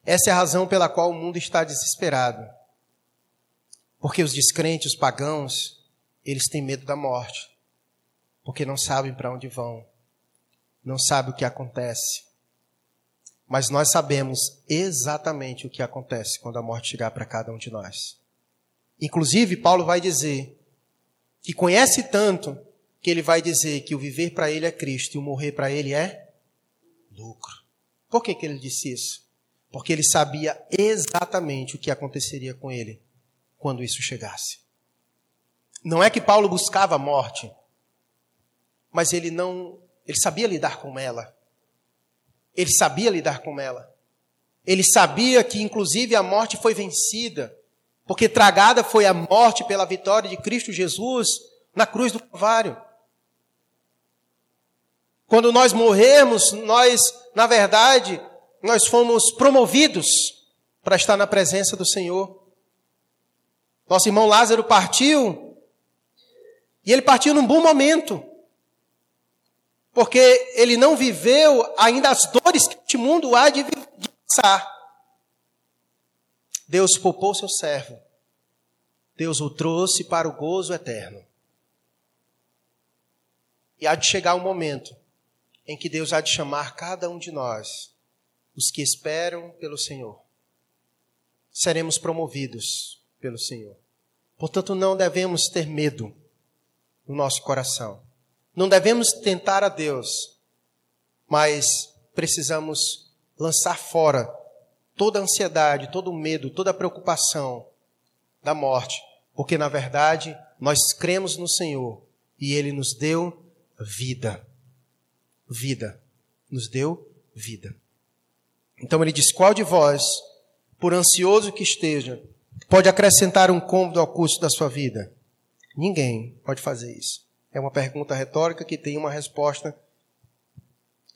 Essa é a razão pela qual o mundo está desesperado. Porque os descrentes, os pagãos, eles têm medo da morte. Porque não sabem para onde vão. Não sabem o que acontece. Mas nós sabemos exatamente o que acontece quando a morte chegar para cada um de nós. Inclusive, Paulo vai dizer que conhece tanto que ele vai dizer que o viver para ele é Cristo e o morrer para ele é lucro. Por que, que ele disse isso? Porque ele sabia exatamente o que aconteceria com ele quando isso chegasse. Não é que Paulo buscava a morte, mas ele não, ele sabia lidar com ela. Ele sabia lidar com ela. Ele sabia que, inclusive, a morte foi vencida, porque tragada foi a morte pela vitória de Cristo Jesus na cruz do Calvário. Quando nós morremos, nós, na verdade, nós fomos promovidos para estar na presença do Senhor. Nosso irmão Lázaro partiu, e ele partiu num bom momento porque ele não viveu ainda as dores que este mundo há de passar. Deus poupou seu servo. Deus o trouxe para o gozo eterno. E há de chegar um momento em que Deus há de chamar cada um de nós, os que esperam pelo Senhor. Seremos promovidos pelo Senhor. Portanto, não devemos ter medo no nosso coração. Não devemos tentar a Deus, mas precisamos lançar fora toda a ansiedade, todo o medo, toda a preocupação da morte, porque na verdade nós cremos no Senhor e Ele nos deu vida. Vida. Nos deu vida. Então ele diz: Qual de vós, por ansioso que esteja, pode acrescentar um cômodo ao custo da sua vida? Ninguém pode fazer isso. É uma pergunta retórica que tem uma resposta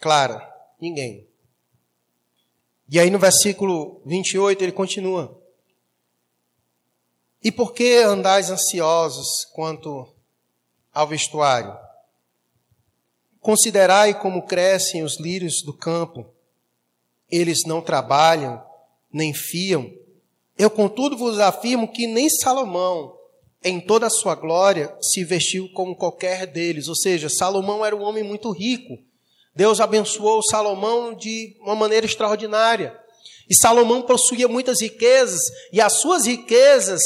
clara. Ninguém. E aí no versículo 28 ele continua. E por que andais ansiosos quanto ao vestuário? Considerai como crescem os lírios do campo. Eles não trabalham, nem fiam. Eu, contudo, vos afirmo que nem Salomão, em toda a sua glória, se vestiu como qualquer deles. Ou seja, Salomão era um homem muito rico. Deus abençoou Salomão de uma maneira extraordinária. E Salomão possuía muitas riquezas, e as suas riquezas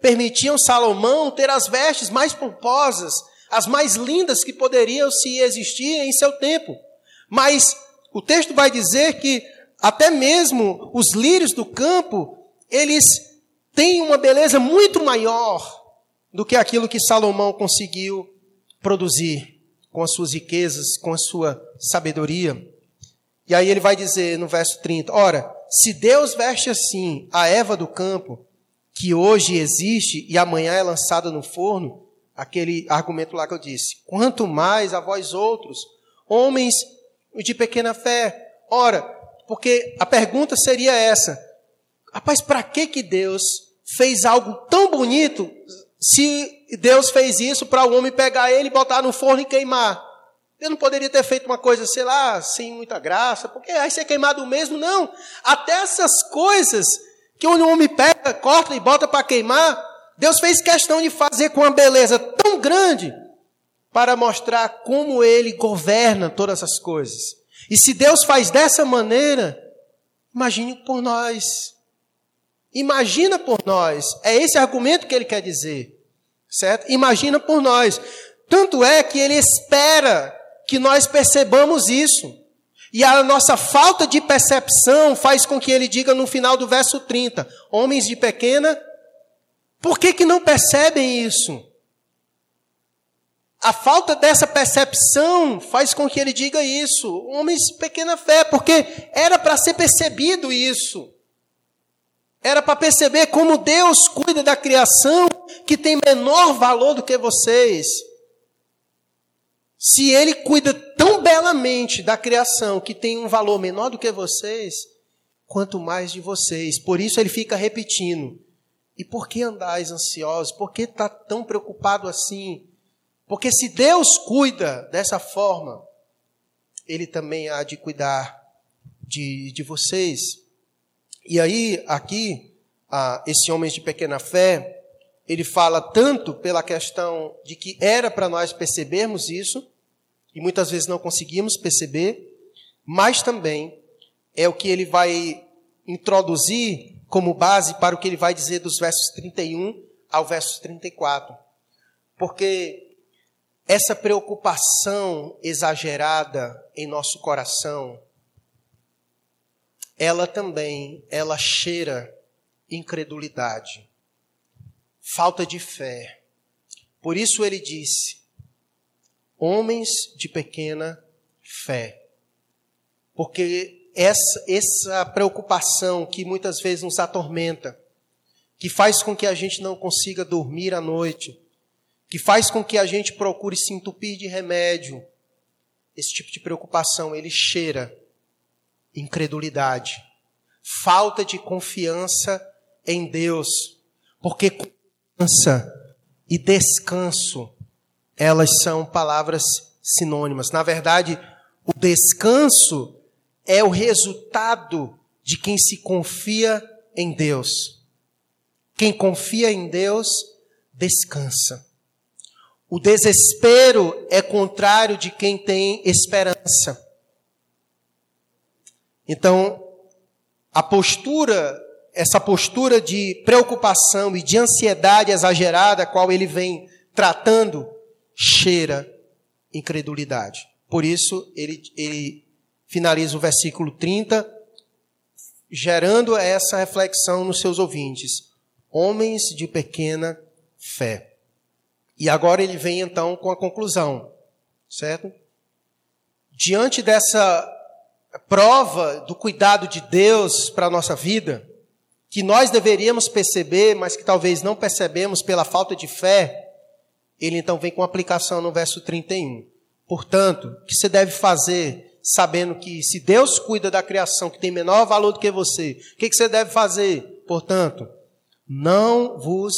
permitiam Salomão ter as vestes mais pomposas, as mais lindas que poderiam se existir em seu tempo. Mas o texto vai dizer que até mesmo os lírios do campo, eles têm uma beleza muito maior do que aquilo que Salomão conseguiu produzir com as suas riquezas, com a sua sabedoria. E aí ele vai dizer no verso 30: Ora, se Deus veste assim a Eva do campo, que hoje existe e amanhã é lançada no forno, aquele argumento lá que eu disse, quanto mais a vós outros, homens de pequena fé. Ora, porque a pergunta seria essa: rapaz, para que que Deus fez algo tão bonito se Deus fez isso para o homem pegar ele, botar no forno e queimar. Ele não poderia ter feito uma coisa, sei lá, sem muita graça, porque aí ser queimado mesmo, não. Até essas coisas que o homem pega, corta e bota para queimar, Deus fez questão de fazer com uma beleza tão grande para mostrar como ele governa todas as coisas. E se Deus faz dessa maneira, imagine por nós. Imagina por nós. É esse argumento que ele quer dizer. Certo? Imagina por nós. Tanto é que ele espera que nós percebamos isso. E a nossa falta de percepção faz com que ele diga no final do verso 30, homens de pequena por que, que não percebem isso? A falta dessa percepção faz com que ele diga isso. Homens de pequena fé, porque era para ser percebido isso. Era para perceber como Deus cuida da criação que tem menor valor do que vocês. Se Ele cuida tão belamente da criação que tem um valor menor do que vocês, quanto mais de vocês. Por isso Ele fica repetindo: e por que andais ansiosos? Por que está tão preocupado assim? Porque se Deus cuida dessa forma, Ele também há de cuidar de, de vocês. E aí, aqui, esse homem de pequena fé, ele fala tanto pela questão de que era para nós percebermos isso, e muitas vezes não conseguimos perceber, mas também é o que ele vai introduzir como base para o que ele vai dizer dos versos 31 ao verso 34. Porque essa preocupação exagerada em nosso coração, ela também, ela cheira incredulidade, falta de fé. Por isso ele disse: homens de pequena fé. Porque essa, essa preocupação que muitas vezes nos atormenta, que faz com que a gente não consiga dormir à noite, que faz com que a gente procure se entupir de remédio, esse tipo de preocupação, ele cheira incredulidade, falta de confiança em Deus, porque confiança e descanso, elas são palavras sinônimas. Na verdade, o descanso é o resultado de quem se confia em Deus. Quem confia em Deus, descansa. O desespero é contrário de quem tem esperança. Então, a postura, essa postura de preocupação e de ansiedade exagerada, a qual ele vem tratando, cheira incredulidade. Por isso, ele, ele finaliza o versículo 30, gerando essa reflexão nos seus ouvintes. Homens de pequena fé. E agora ele vem então com a conclusão, certo? Diante dessa prova do cuidado de Deus para a nossa vida, que nós deveríamos perceber, mas que talvez não percebemos pela falta de fé, ele então vem com aplicação no verso 31. Portanto, o que você deve fazer sabendo que se Deus cuida da criação que tem menor valor do que você, o que, você deve fazer? Portanto, não vos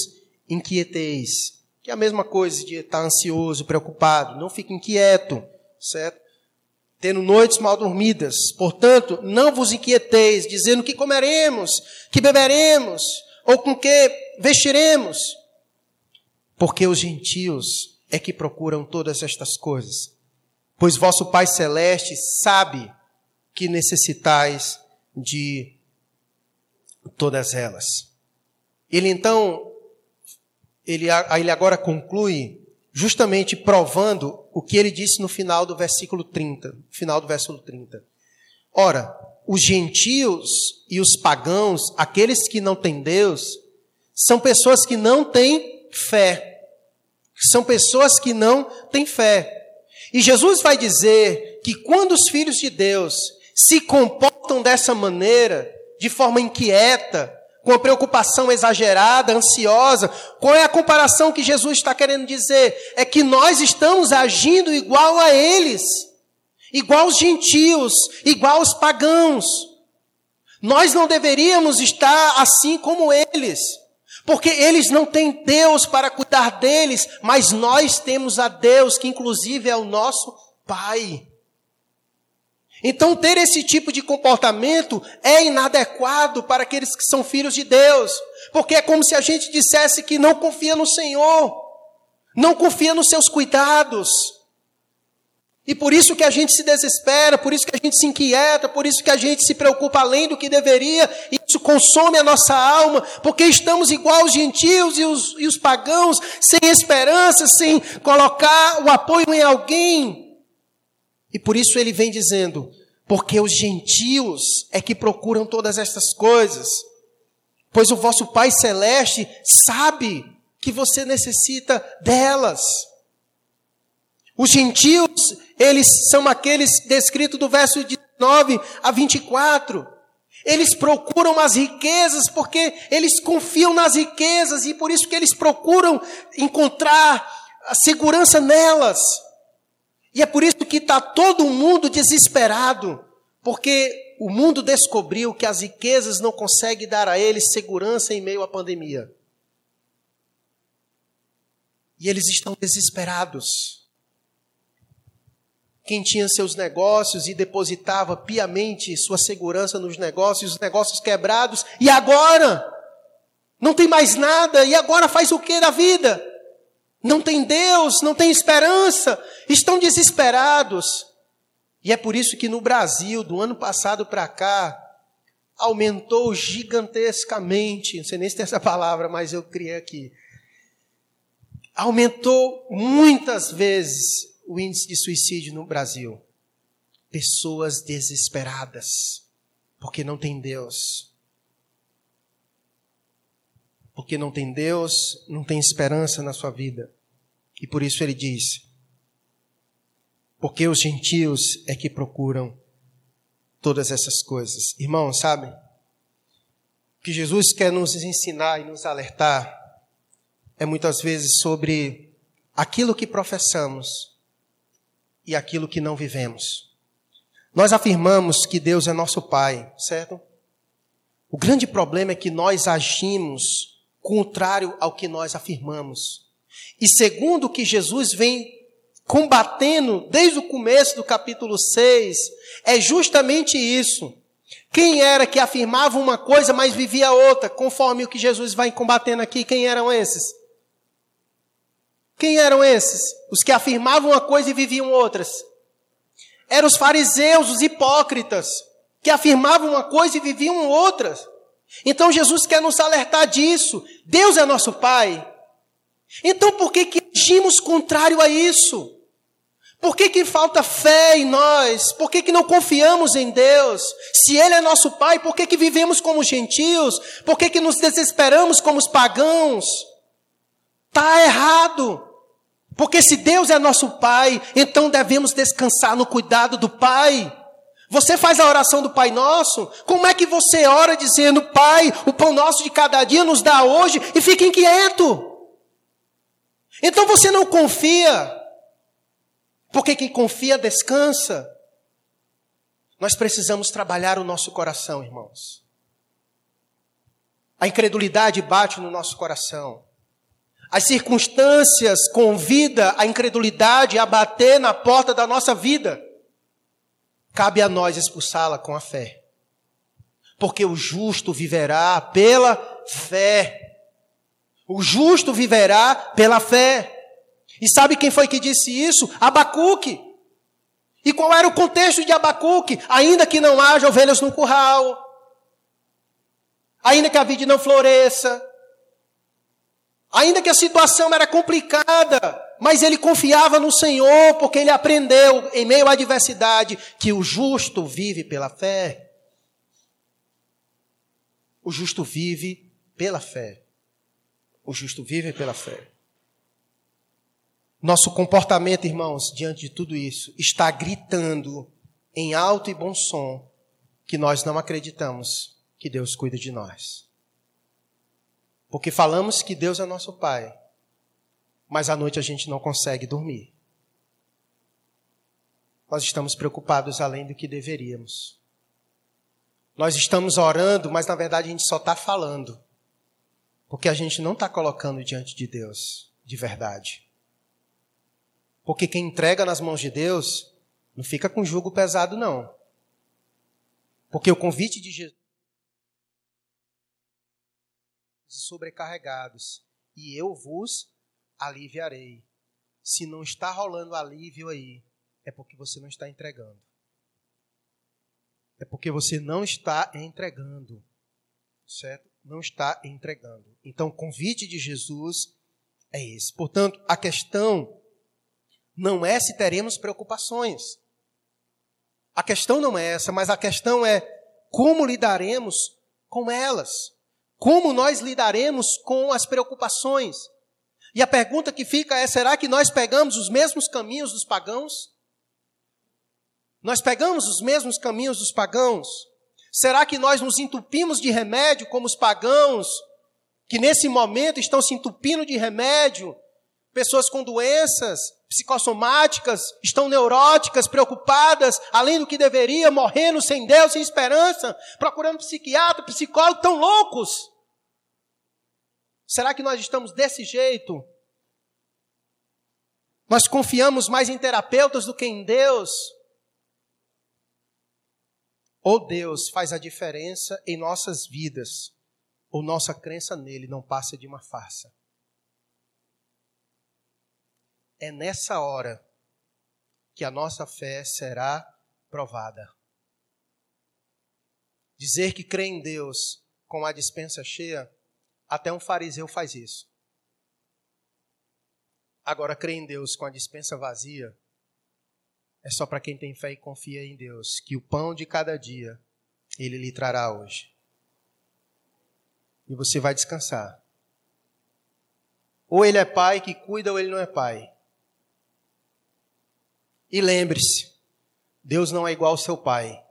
inquieteis. Que é a mesma coisa de estar ansioso, preocupado. Não fique inquieto, certo? Tendo noites mal dormidas. Portanto, não vos inquieteis, dizendo que comeremos, que beberemos, ou com que vestiremos. Porque os gentios é que procuram todas estas coisas pois vosso Pai Celeste sabe que necessitais de todas elas. Ele então, ele, ele agora conclui justamente provando o que ele disse no final do versículo 30, final do versículo 30. Ora, os gentios e os pagãos, aqueles que não têm Deus, são pessoas que não têm fé. São pessoas que não têm fé. E Jesus vai dizer que quando os filhos de Deus se comportam dessa maneira, de forma inquieta, com a preocupação exagerada, ansiosa, qual é a comparação que Jesus está querendo dizer? É que nós estamos agindo igual a eles, igual aos gentios, igual aos pagãos. Nós não deveríamos estar assim como eles. Porque eles não têm Deus para cuidar deles, mas nós temos a Deus, que inclusive é o nosso Pai. Então, ter esse tipo de comportamento é inadequado para aqueles que são filhos de Deus, porque é como se a gente dissesse que não confia no Senhor, não confia nos seus cuidados. E por isso que a gente se desespera, por isso que a gente se inquieta, por isso que a gente se preocupa além do que deveria, e isso consome a nossa alma, porque estamos igual os gentios e os, e os pagãos, sem esperança, sem colocar o apoio em alguém. E por isso ele vem dizendo: porque os gentios é que procuram todas estas coisas, pois o vosso Pai Celeste sabe que você necessita delas. Os gentios, eles são aqueles descritos do verso 19 a 24. Eles procuram as riquezas porque eles confiam nas riquezas e por isso que eles procuram encontrar a segurança nelas. E é por isso que está todo mundo desesperado, porque o mundo descobriu que as riquezas não conseguem dar a eles segurança em meio à pandemia. E eles estão desesperados. Quem tinha seus negócios e depositava piamente sua segurança nos negócios, os negócios quebrados, e agora? Não tem mais nada, e agora faz o que da vida? Não tem Deus, não tem esperança, estão desesperados. E é por isso que no Brasil, do ano passado para cá, aumentou gigantescamente, não sei nem se tem essa palavra, mas eu criei aqui. Aumentou muitas vezes o índice de suicídio no Brasil. Pessoas desesperadas, porque não tem Deus. Porque não tem Deus, não tem esperança na sua vida. E por isso ele diz: porque os gentios é que procuram todas essas coisas. Irmãos, sabe? O que Jesus quer nos ensinar e nos alertar é muitas vezes sobre aquilo que professamos e aquilo que não vivemos. Nós afirmamos que Deus é nosso Pai, certo? O grande problema é que nós agimos contrário ao que nós afirmamos. E segundo o que Jesus vem combatendo desde o começo do capítulo 6, é justamente isso. Quem era que afirmava uma coisa, mas vivia outra, conforme o que Jesus vai combatendo aqui? Quem eram esses? Quem eram esses? Os que afirmavam uma coisa e viviam outras. Eram os fariseus, os hipócritas, que afirmavam uma coisa e viviam outras. Então Jesus quer nos alertar disso. Deus é nosso Pai. Então por que, que agimos contrário a isso? Por que, que falta fé em nós? Por que, que não confiamos em Deus? Se Ele é nosso Pai, por que, que vivemos como gentios? Por que, que nos desesperamos como os pagãos? Está errado. Porque se Deus é nosso Pai, então devemos descansar no cuidado do Pai. Você faz a oração do Pai Nosso? Como é que você ora dizendo, Pai, o pão nosso de cada dia nos dá hoje e fica inquieto? Então você não confia. Porque quem confia descansa. Nós precisamos trabalhar o nosso coração, irmãos. A incredulidade bate no nosso coração. As circunstâncias convida a incredulidade a bater na porta da nossa vida. Cabe a nós expulsá-la com a fé. Porque o justo viverá pela fé. O justo viverá pela fé. E sabe quem foi que disse isso? Abacuque. E qual era o contexto de Abacuque? Ainda que não haja ovelhas no curral, ainda que a vida não floresça, Ainda que a situação era complicada, mas ele confiava no Senhor, porque ele aprendeu, em meio à adversidade, que o justo vive pela fé. O justo vive pela fé. O justo vive pela fé. Nosso comportamento, irmãos, diante de tudo isso, está gritando em alto e bom som que nós não acreditamos que Deus cuida de nós. Porque falamos que Deus é nosso Pai, mas à noite a gente não consegue dormir. Nós estamos preocupados além do que deveríamos. Nós estamos orando, mas na verdade a gente só está falando. Porque a gente não está colocando diante de Deus de verdade. Porque quem entrega nas mãos de Deus não fica com jugo pesado, não. Porque o convite de Jesus sobrecarregados e eu vos aliviarei. Se não está rolando alívio aí, é porque você não está entregando. É porque você não está entregando. Certo? Não está entregando. Então, o convite de Jesus é esse. Portanto, a questão não é se teremos preocupações. A questão não é essa, mas a questão é como lidaremos com elas. Como nós lidaremos com as preocupações? E a pergunta que fica é: será que nós pegamos os mesmos caminhos dos pagãos? Nós pegamos os mesmos caminhos dos pagãos? Será que nós nos entupimos de remédio como os pagãos, que nesse momento estão se entupindo de remédio? Pessoas com doenças psicossomáticas, estão neuróticas, preocupadas, além do que deveria, morrendo sem Deus, sem esperança, procurando psiquiatra, psicólogo, tão loucos. Será que nós estamos desse jeito? Nós confiamos mais em terapeutas do que em Deus? Ou Deus faz a diferença em nossas vidas, ou nossa crença nele não passa de uma farsa? É nessa hora que a nossa fé será provada. Dizer que crê em Deus com a dispensa cheia até um fariseu faz isso. Agora, crer em Deus com a dispensa vazia é só para quem tem fé e confia em Deus, que o pão de cada dia ele lhe trará hoje. E você vai descansar. Ou ele é pai que cuida, ou ele não é pai. E lembre-se, Deus não é igual ao seu pai.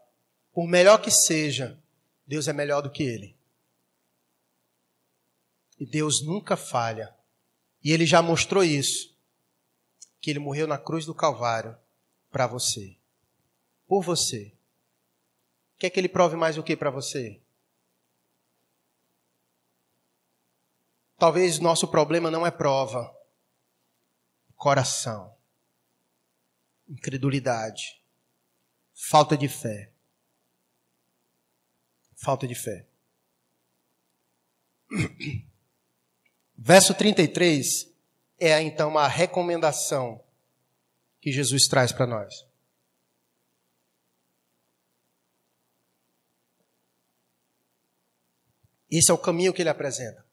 Por melhor que seja, Deus é melhor do que ele. E Deus nunca falha. E ele já mostrou isso. Que ele morreu na cruz do Calvário para você. Por você. Quer que ele prove mais o que para você? Talvez nosso problema não é prova. Coração. Incredulidade. Falta de fé. Falta de fé. Verso 33 é então uma recomendação que Jesus traz para nós. Esse é o caminho que ele apresenta.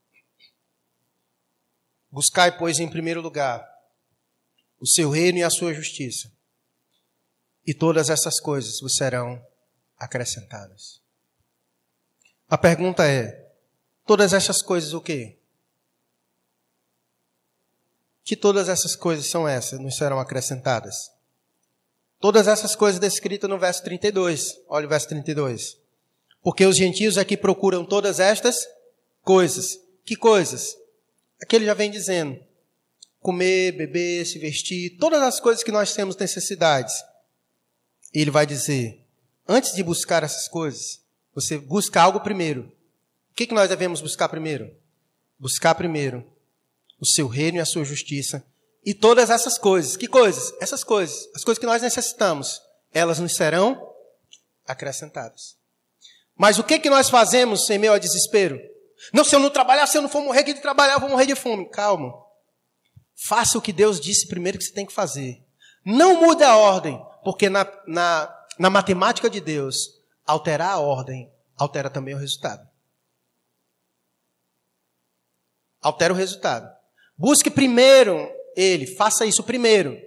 Buscai, pois, em primeiro lugar o seu reino e a sua justiça, e todas essas coisas vos serão acrescentadas. A pergunta é: todas essas coisas o quê? Que todas essas coisas são essas, nos serão acrescentadas. Todas essas coisas descritas no verso 32. Olha o verso 32. Porque os gentios aqui procuram todas estas coisas. Que coisas? Aqui ele já vem dizendo: comer, beber, se vestir, todas as coisas que nós temos necessidades. Ele vai dizer: antes de buscar essas coisas, você busca algo primeiro. O que, que nós devemos buscar primeiro? Buscar primeiro o seu reino e a sua justiça. E todas essas coisas, que coisas? Essas coisas, as coisas que nós necessitamos, elas nos serão acrescentadas. Mas o que que nós fazemos em meio ao desespero? Não, se eu não trabalhar, se eu não for morrer de trabalhar, eu vou morrer de fome. Calma. Faça o que Deus disse primeiro que você tem que fazer. Não mude a ordem, porque na, na, na matemática de Deus, alterar a ordem altera também o resultado. Altera o resultado. Busque primeiro Ele, faça isso primeiro,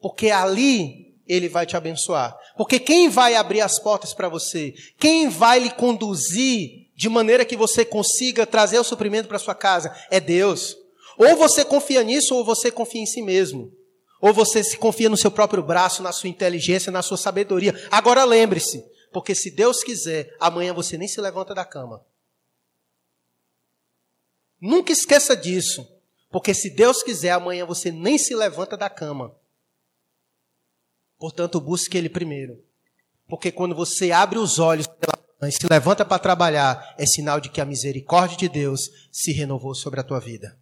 porque ali Ele vai te abençoar. Porque quem vai abrir as portas para você, quem vai lhe conduzir de maneira que você consiga trazer o suprimento para sua casa é Deus. Ou você confia nisso, ou você confia em si mesmo. Ou você se confia no seu próprio braço, na sua inteligência, na sua sabedoria. Agora lembre-se, porque se Deus quiser, amanhã você nem se levanta da cama. Nunca esqueça disso. Porque se Deus quiser, amanhã você nem se levanta da cama. Portanto, busque Ele primeiro. Porque quando você abre os olhos e se levanta para trabalhar, é sinal de que a misericórdia de Deus se renovou sobre a tua vida.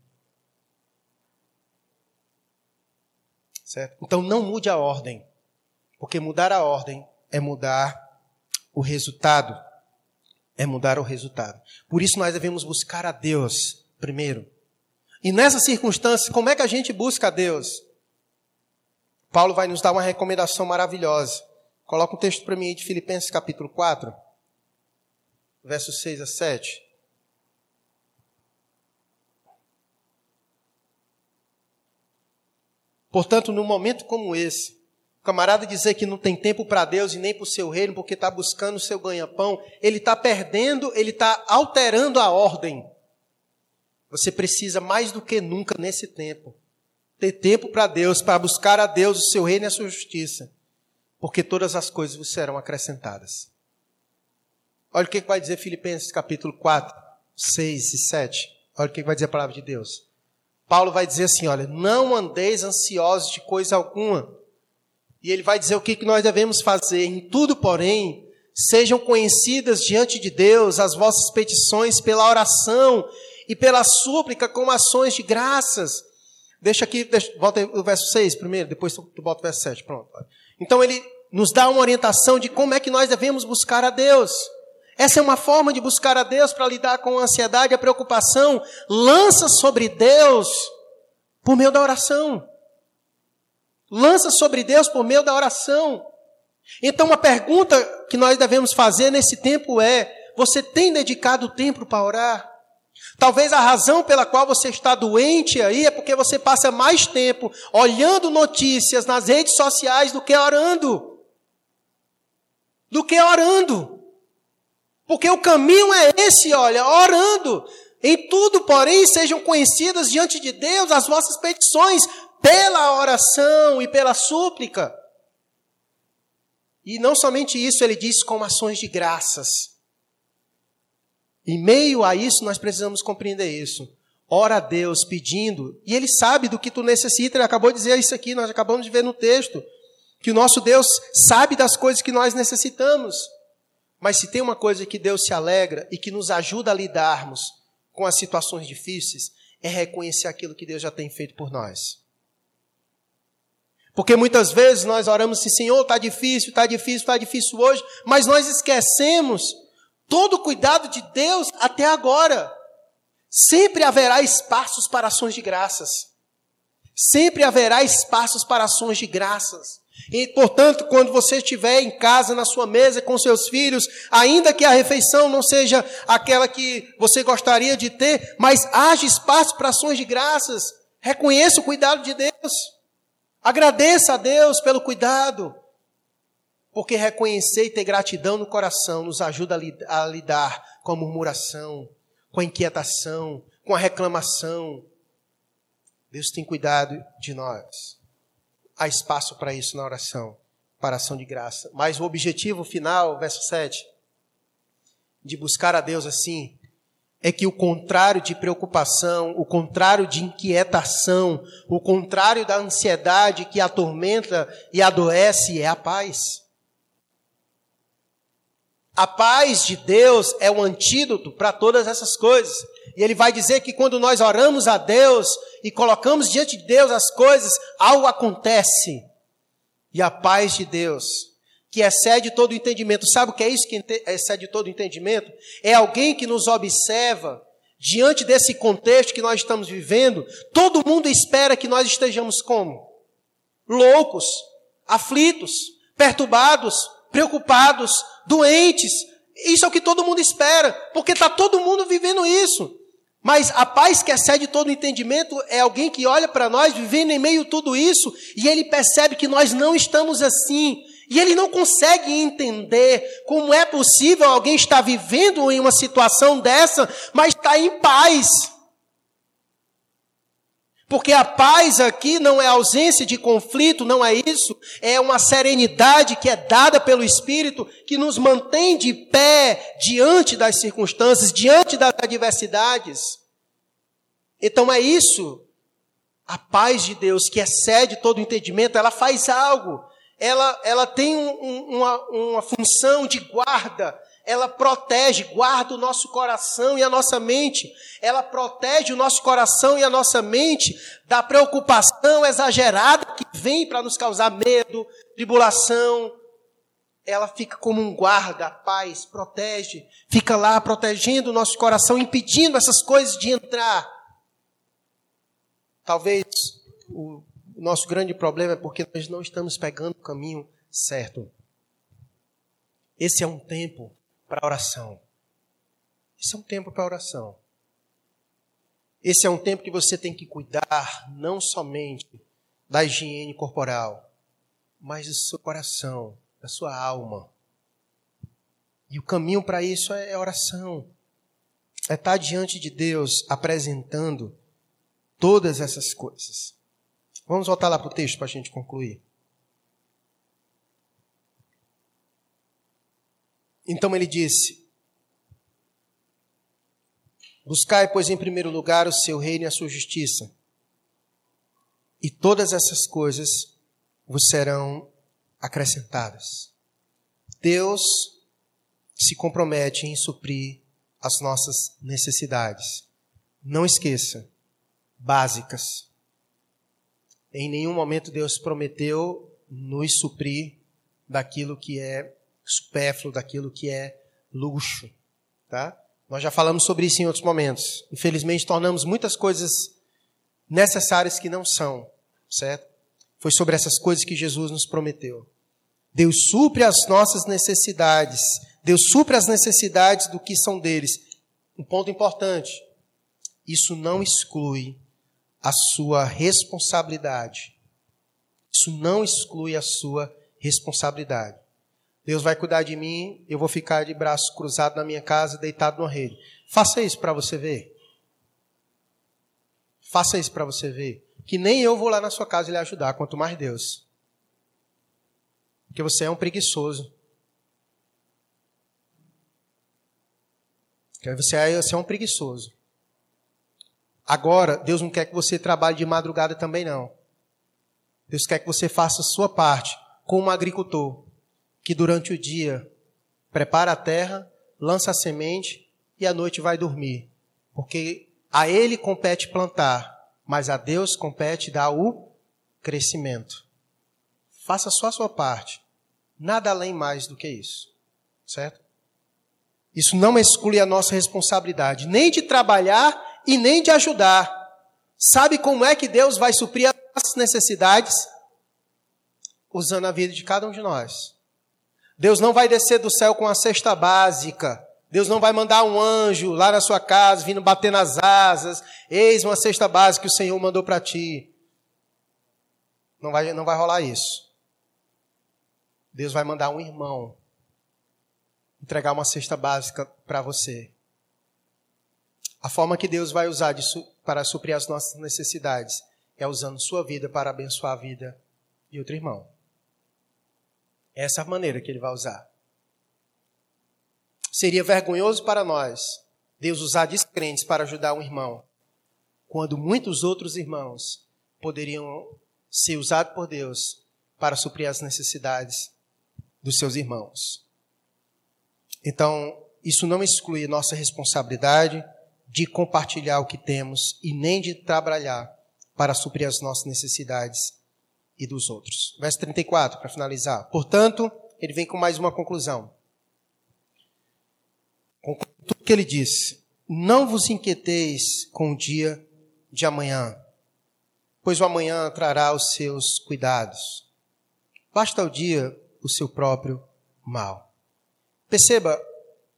Certo? Então não mude a ordem. Porque mudar a ordem é mudar o resultado é mudar o resultado. Por isso nós devemos buscar a Deus primeiro. E nessas circunstâncias, como é que a gente busca a Deus? Paulo vai nos dar uma recomendação maravilhosa. Coloca um texto para mim aí de Filipenses capítulo 4, versos 6 a 7. Portanto, num momento como esse, o camarada dizer que não tem tempo para Deus e nem para o seu reino, porque está buscando o seu ganha-pão, ele está perdendo, ele está alterando a ordem. Você precisa mais do que nunca nesse tempo ter tempo para Deus, para buscar a Deus, o seu reino e a sua justiça, porque todas as coisas vos serão acrescentadas. Olha o que vai dizer Filipenses capítulo 4, 6 e 7. Olha o que vai dizer a palavra de Deus. Paulo vai dizer assim: olha, não andeis ansiosos de coisa alguma. E ele vai dizer o que nós devemos fazer. Em tudo, porém, sejam conhecidas diante de Deus as vossas petições pela oração e pela súplica com ações de graças. Deixa aqui, deixa, volta o verso 6 primeiro, depois tu, tu bota o verso 7. Pronto. Então ele nos dá uma orientação de como é que nós devemos buscar a Deus. Essa é uma forma de buscar a Deus para lidar com a ansiedade, a preocupação. Lança sobre Deus por meio da oração. Lança sobre Deus por meio da oração. Então, uma pergunta que nós devemos fazer nesse tempo é: você tem dedicado tempo para orar? Talvez a razão pela qual você está doente aí é porque você passa mais tempo olhando notícias nas redes sociais do que orando. Do que orando. Porque o caminho é esse, olha, orando. Em tudo, porém, sejam conhecidas diante de Deus as vossas petições pela oração e pela súplica. E não somente isso, ele diz com ações de graças. Em meio a isso, nós precisamos compreender isso. Ora a Deus pedindo, e Ele sabe do que tu necessita, Ele acabou de dizer isso aqui, nós acabamos de ver no texto, que o nosso Deus sabe das coisas que nós necessitamos. Mas se tem uma coisa que Deus se alegra e que nos ajuda a lidarmos com as situações difíceis, é reconhecer aquilo que Deus já tem feito por nós. Porque muitas vezes nós oramos assim, Senhor, está difícil, está difícil, está difícil hoje, mas nós esquecemos todo o cuidado de Deus até agora. Sempre haverá espaços para ações de graças. Sempre haverá espaços para ações de graças. E, portanto, quando você estiver em casa, na sua mesa, com seus filhos, ainda que a refeição não seja aquela que você gostaria de ter, mas haja espaço para ações de graças. Reconheça o cuidado de Deus. Agradeça a Deus pelo cuidado. Porque reconhecer e ter gratidão no coração nos ajuda a lidar com a murmuração, com a inquietação, com a reclamação. Deus tem cuidado de nós há espaço para isso na oração, para ação de graça. Mas o objetivo final, verso 7, de buscar a Deus assim, é que o contrário de preocupação, o contrário de inquietação, o contrário da ansiedade que atormenta e adoece é a paz. A paz de Deus é o antídoto para todas essas coisas. E ele vai dizer que quando nós oramos a Deus e colocamos diante de Deus as coisas, algo acontece. E a paz de Deus, que excede todo o entendimento, sabe o que é isso que excede todo o entendimento? É alguém que nos observa diante desse contexto que nós estamos vivendo. Todo mundo espera que nós estejamos como? Loucos, aflitos, perturbados, preocupados, doentes. Isso é o que todo mundo espera, porque está todo mundo vivendo isso. Mas a paz que excede todo entendimento é alguém que olha para nós vivendo em meio a tudo isso e ele percebe que nós não estamos assim. E ele não consegue entender como é possível alguém estar vivendo em uma situação dessa, mas está em paz. Porque a paz aqui não é ausência de conflito, não é isso. É uma serenidade que é dada pelo Espírito, que nos mantém de pé diante das circunstâncias, diante das adversidades. Então é isso. A paz de Deus, que excede todo o entendimento, ela faz algo. Ela, ela tem um, uma, uma função de guarda ela protege, guarda o nosso coração e a nossa mente. Ela protege o nosso coração e a nossa mente da preocupação exagerada que vem para nos causar medo, tribulação, ela fica como um guarda, paz, protege, fica lá protegendo o nosso coração, impedindo essas coisas de entrar. Talvez o nosso grande problema é porque nós não estamos pegando o caminho certo. Esse é um tempo para oração. Esse é um tempo para oração. Esse é um tempo que você tem que cuidar não somente da higiene corporal, mas do seu coração, da sua alma. E o caminho para isso é oração. É estar diante de Deus apresentando todas essas coisas. Vamos voltar lá para o texto para a gente concluir. Então ele disse: Buscai, pois, em primeiro lugar o seu reino e a sua justiça, e todas essas coisas vos serão acrescentadas. Deus se compromete em suprir as nossas necessidades. Não esqueça, básicas. Em nenhum momento Deus prometeu nos suprir daquilo que é supérfluo, daquilo que é luxo, tá? Nós já falamos sobre isso em outros momentos. Infelizmente, tornamos muitas coisas necessárias que não são, certo? Foi sobre essas coisas que Jesus nos prometeu. Deus supre as nossas necessidades. Deus supre as necessidades do que são deles. Um ponto importante. Isso não exclui a sua responsabilidade. Isso não exclui a sua responsabilidade. Deus vai cuidar de mim, eu vou ficar de braço cruzado na minha casa, deitado numa rede. Faça isso para você ver. Faça isso para você ver. Que nem eu vou lá na sua casa lhe ajudar, quanto mais Deus. Porque você é um preguiçoso. Você é, você é um preguiçoso. Agora, Deus não quer que você trabalhe de madrugada também, não. Deus quer que você faça a sua parte, como agricultor, que durante o dia prepara a terra, lança a semente e à noite vai dormir. Porque a ele compete plantar, mas a Deus compete dar o crescimento. Faça só a sua parte. Nada além mais do que isso. Certo? Isso não exclui a nossa responsabilidade, nem de trabalhar e nem de ajudar. Sabe como é que Deus vai suprir as nossas necessidades? Usando a vida de cada um de nós. Deus não vai descer do céu com a cesta básica. Deus não vai mandar um anjo lá na sua casa, vindo bater nas asas. Eis uma cesta básica que o Senhor mandou para ti. Não vai, não vai rolar isso. Deus vai mandar um irmão entregar uma cesta básica para você. A forma que Deus vai usar su para suprir as nossas necessidades é usando sua vida para abençoar a vida de outro irmão. Essa é maneira que ele vai usar. Seria vergonhoso para nós Deus usar descrentes para ajudar um irmão, quando muitos outros irmãos poderiam ser usados por Deus para suprir as necessidades dos seus irmãos. Então, isso não exclui nossa responsabilidade de compartilhar o que temos e nem de trabalhar para suprir as nossas necessidades e dos outros. Verso 34, para finalizar. Portanto, ele vem com mais uma conclusão. Com tudo que ele diz: Não vos inquieteis com o dia de amanhã, pois o amanhã trará os seus cuidados. Basta o dia o seu próprio mal. Perceba,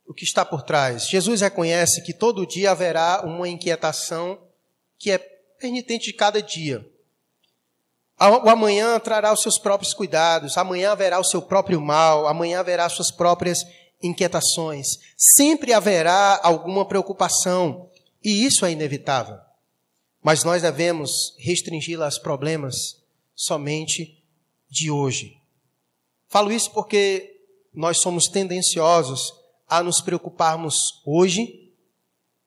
o que está por trás. Jesus reconhece que todo dia haverá uma inquietação que é penitente de cada dia. O amanhã trará os seus próprios cuidados, amanhã haverá o seu próprio mal, amanhã haverá suas próprias inquietações. Sempre haverá alguma preocupação, e isso é inevitável. Mas nós devemos restringi-la aos problemas somente de hoje. Falo isso porque nós somos tendenciosos a nos preocuparmos hoje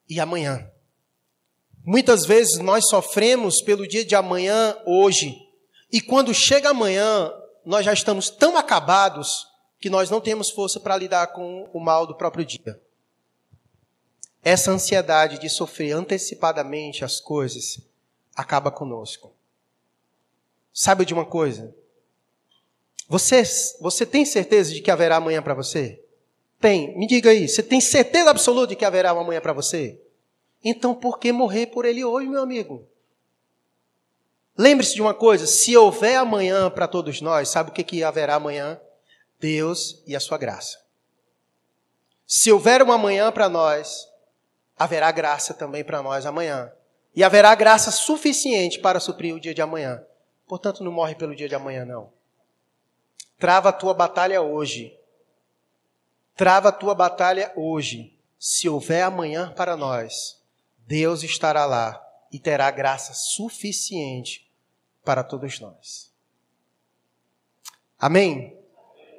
e amanhã. Muitas vezes nós sofremos pelo dia de amanhã hoje, e quando chega amanhã, nós já estamos tão acabados que nós não temos força para lidar com o mal do próprio dia. Essa ansiedade de sofrer antecipadamente as coisas acaba conosco. Sabe de uma coisa? Você, você tem certeza de que haverá amanhã para você? Tem. Me diga aí, você tem certeza absoluta de que haverá amanhã para você? Então por que morrer por ele hoje, meu amigo? Lembre-se de uma coisa: se houver amanhã para todos nós, sabe o que, que haverá amanhã? Deus e a sua graça. Se houver uma amanhã para nós, haverá graça também para nós amanhã. E haverá graça suficiente para suprir o dia de amanhã. Portanto, não morre pelo dia de amanhã, não. Trava a tua batalha hoje. Trava a tua batalha hoje. Se houver amanhã para nós, Deus estará lá e terá graça suficiente para todos nós. Amém?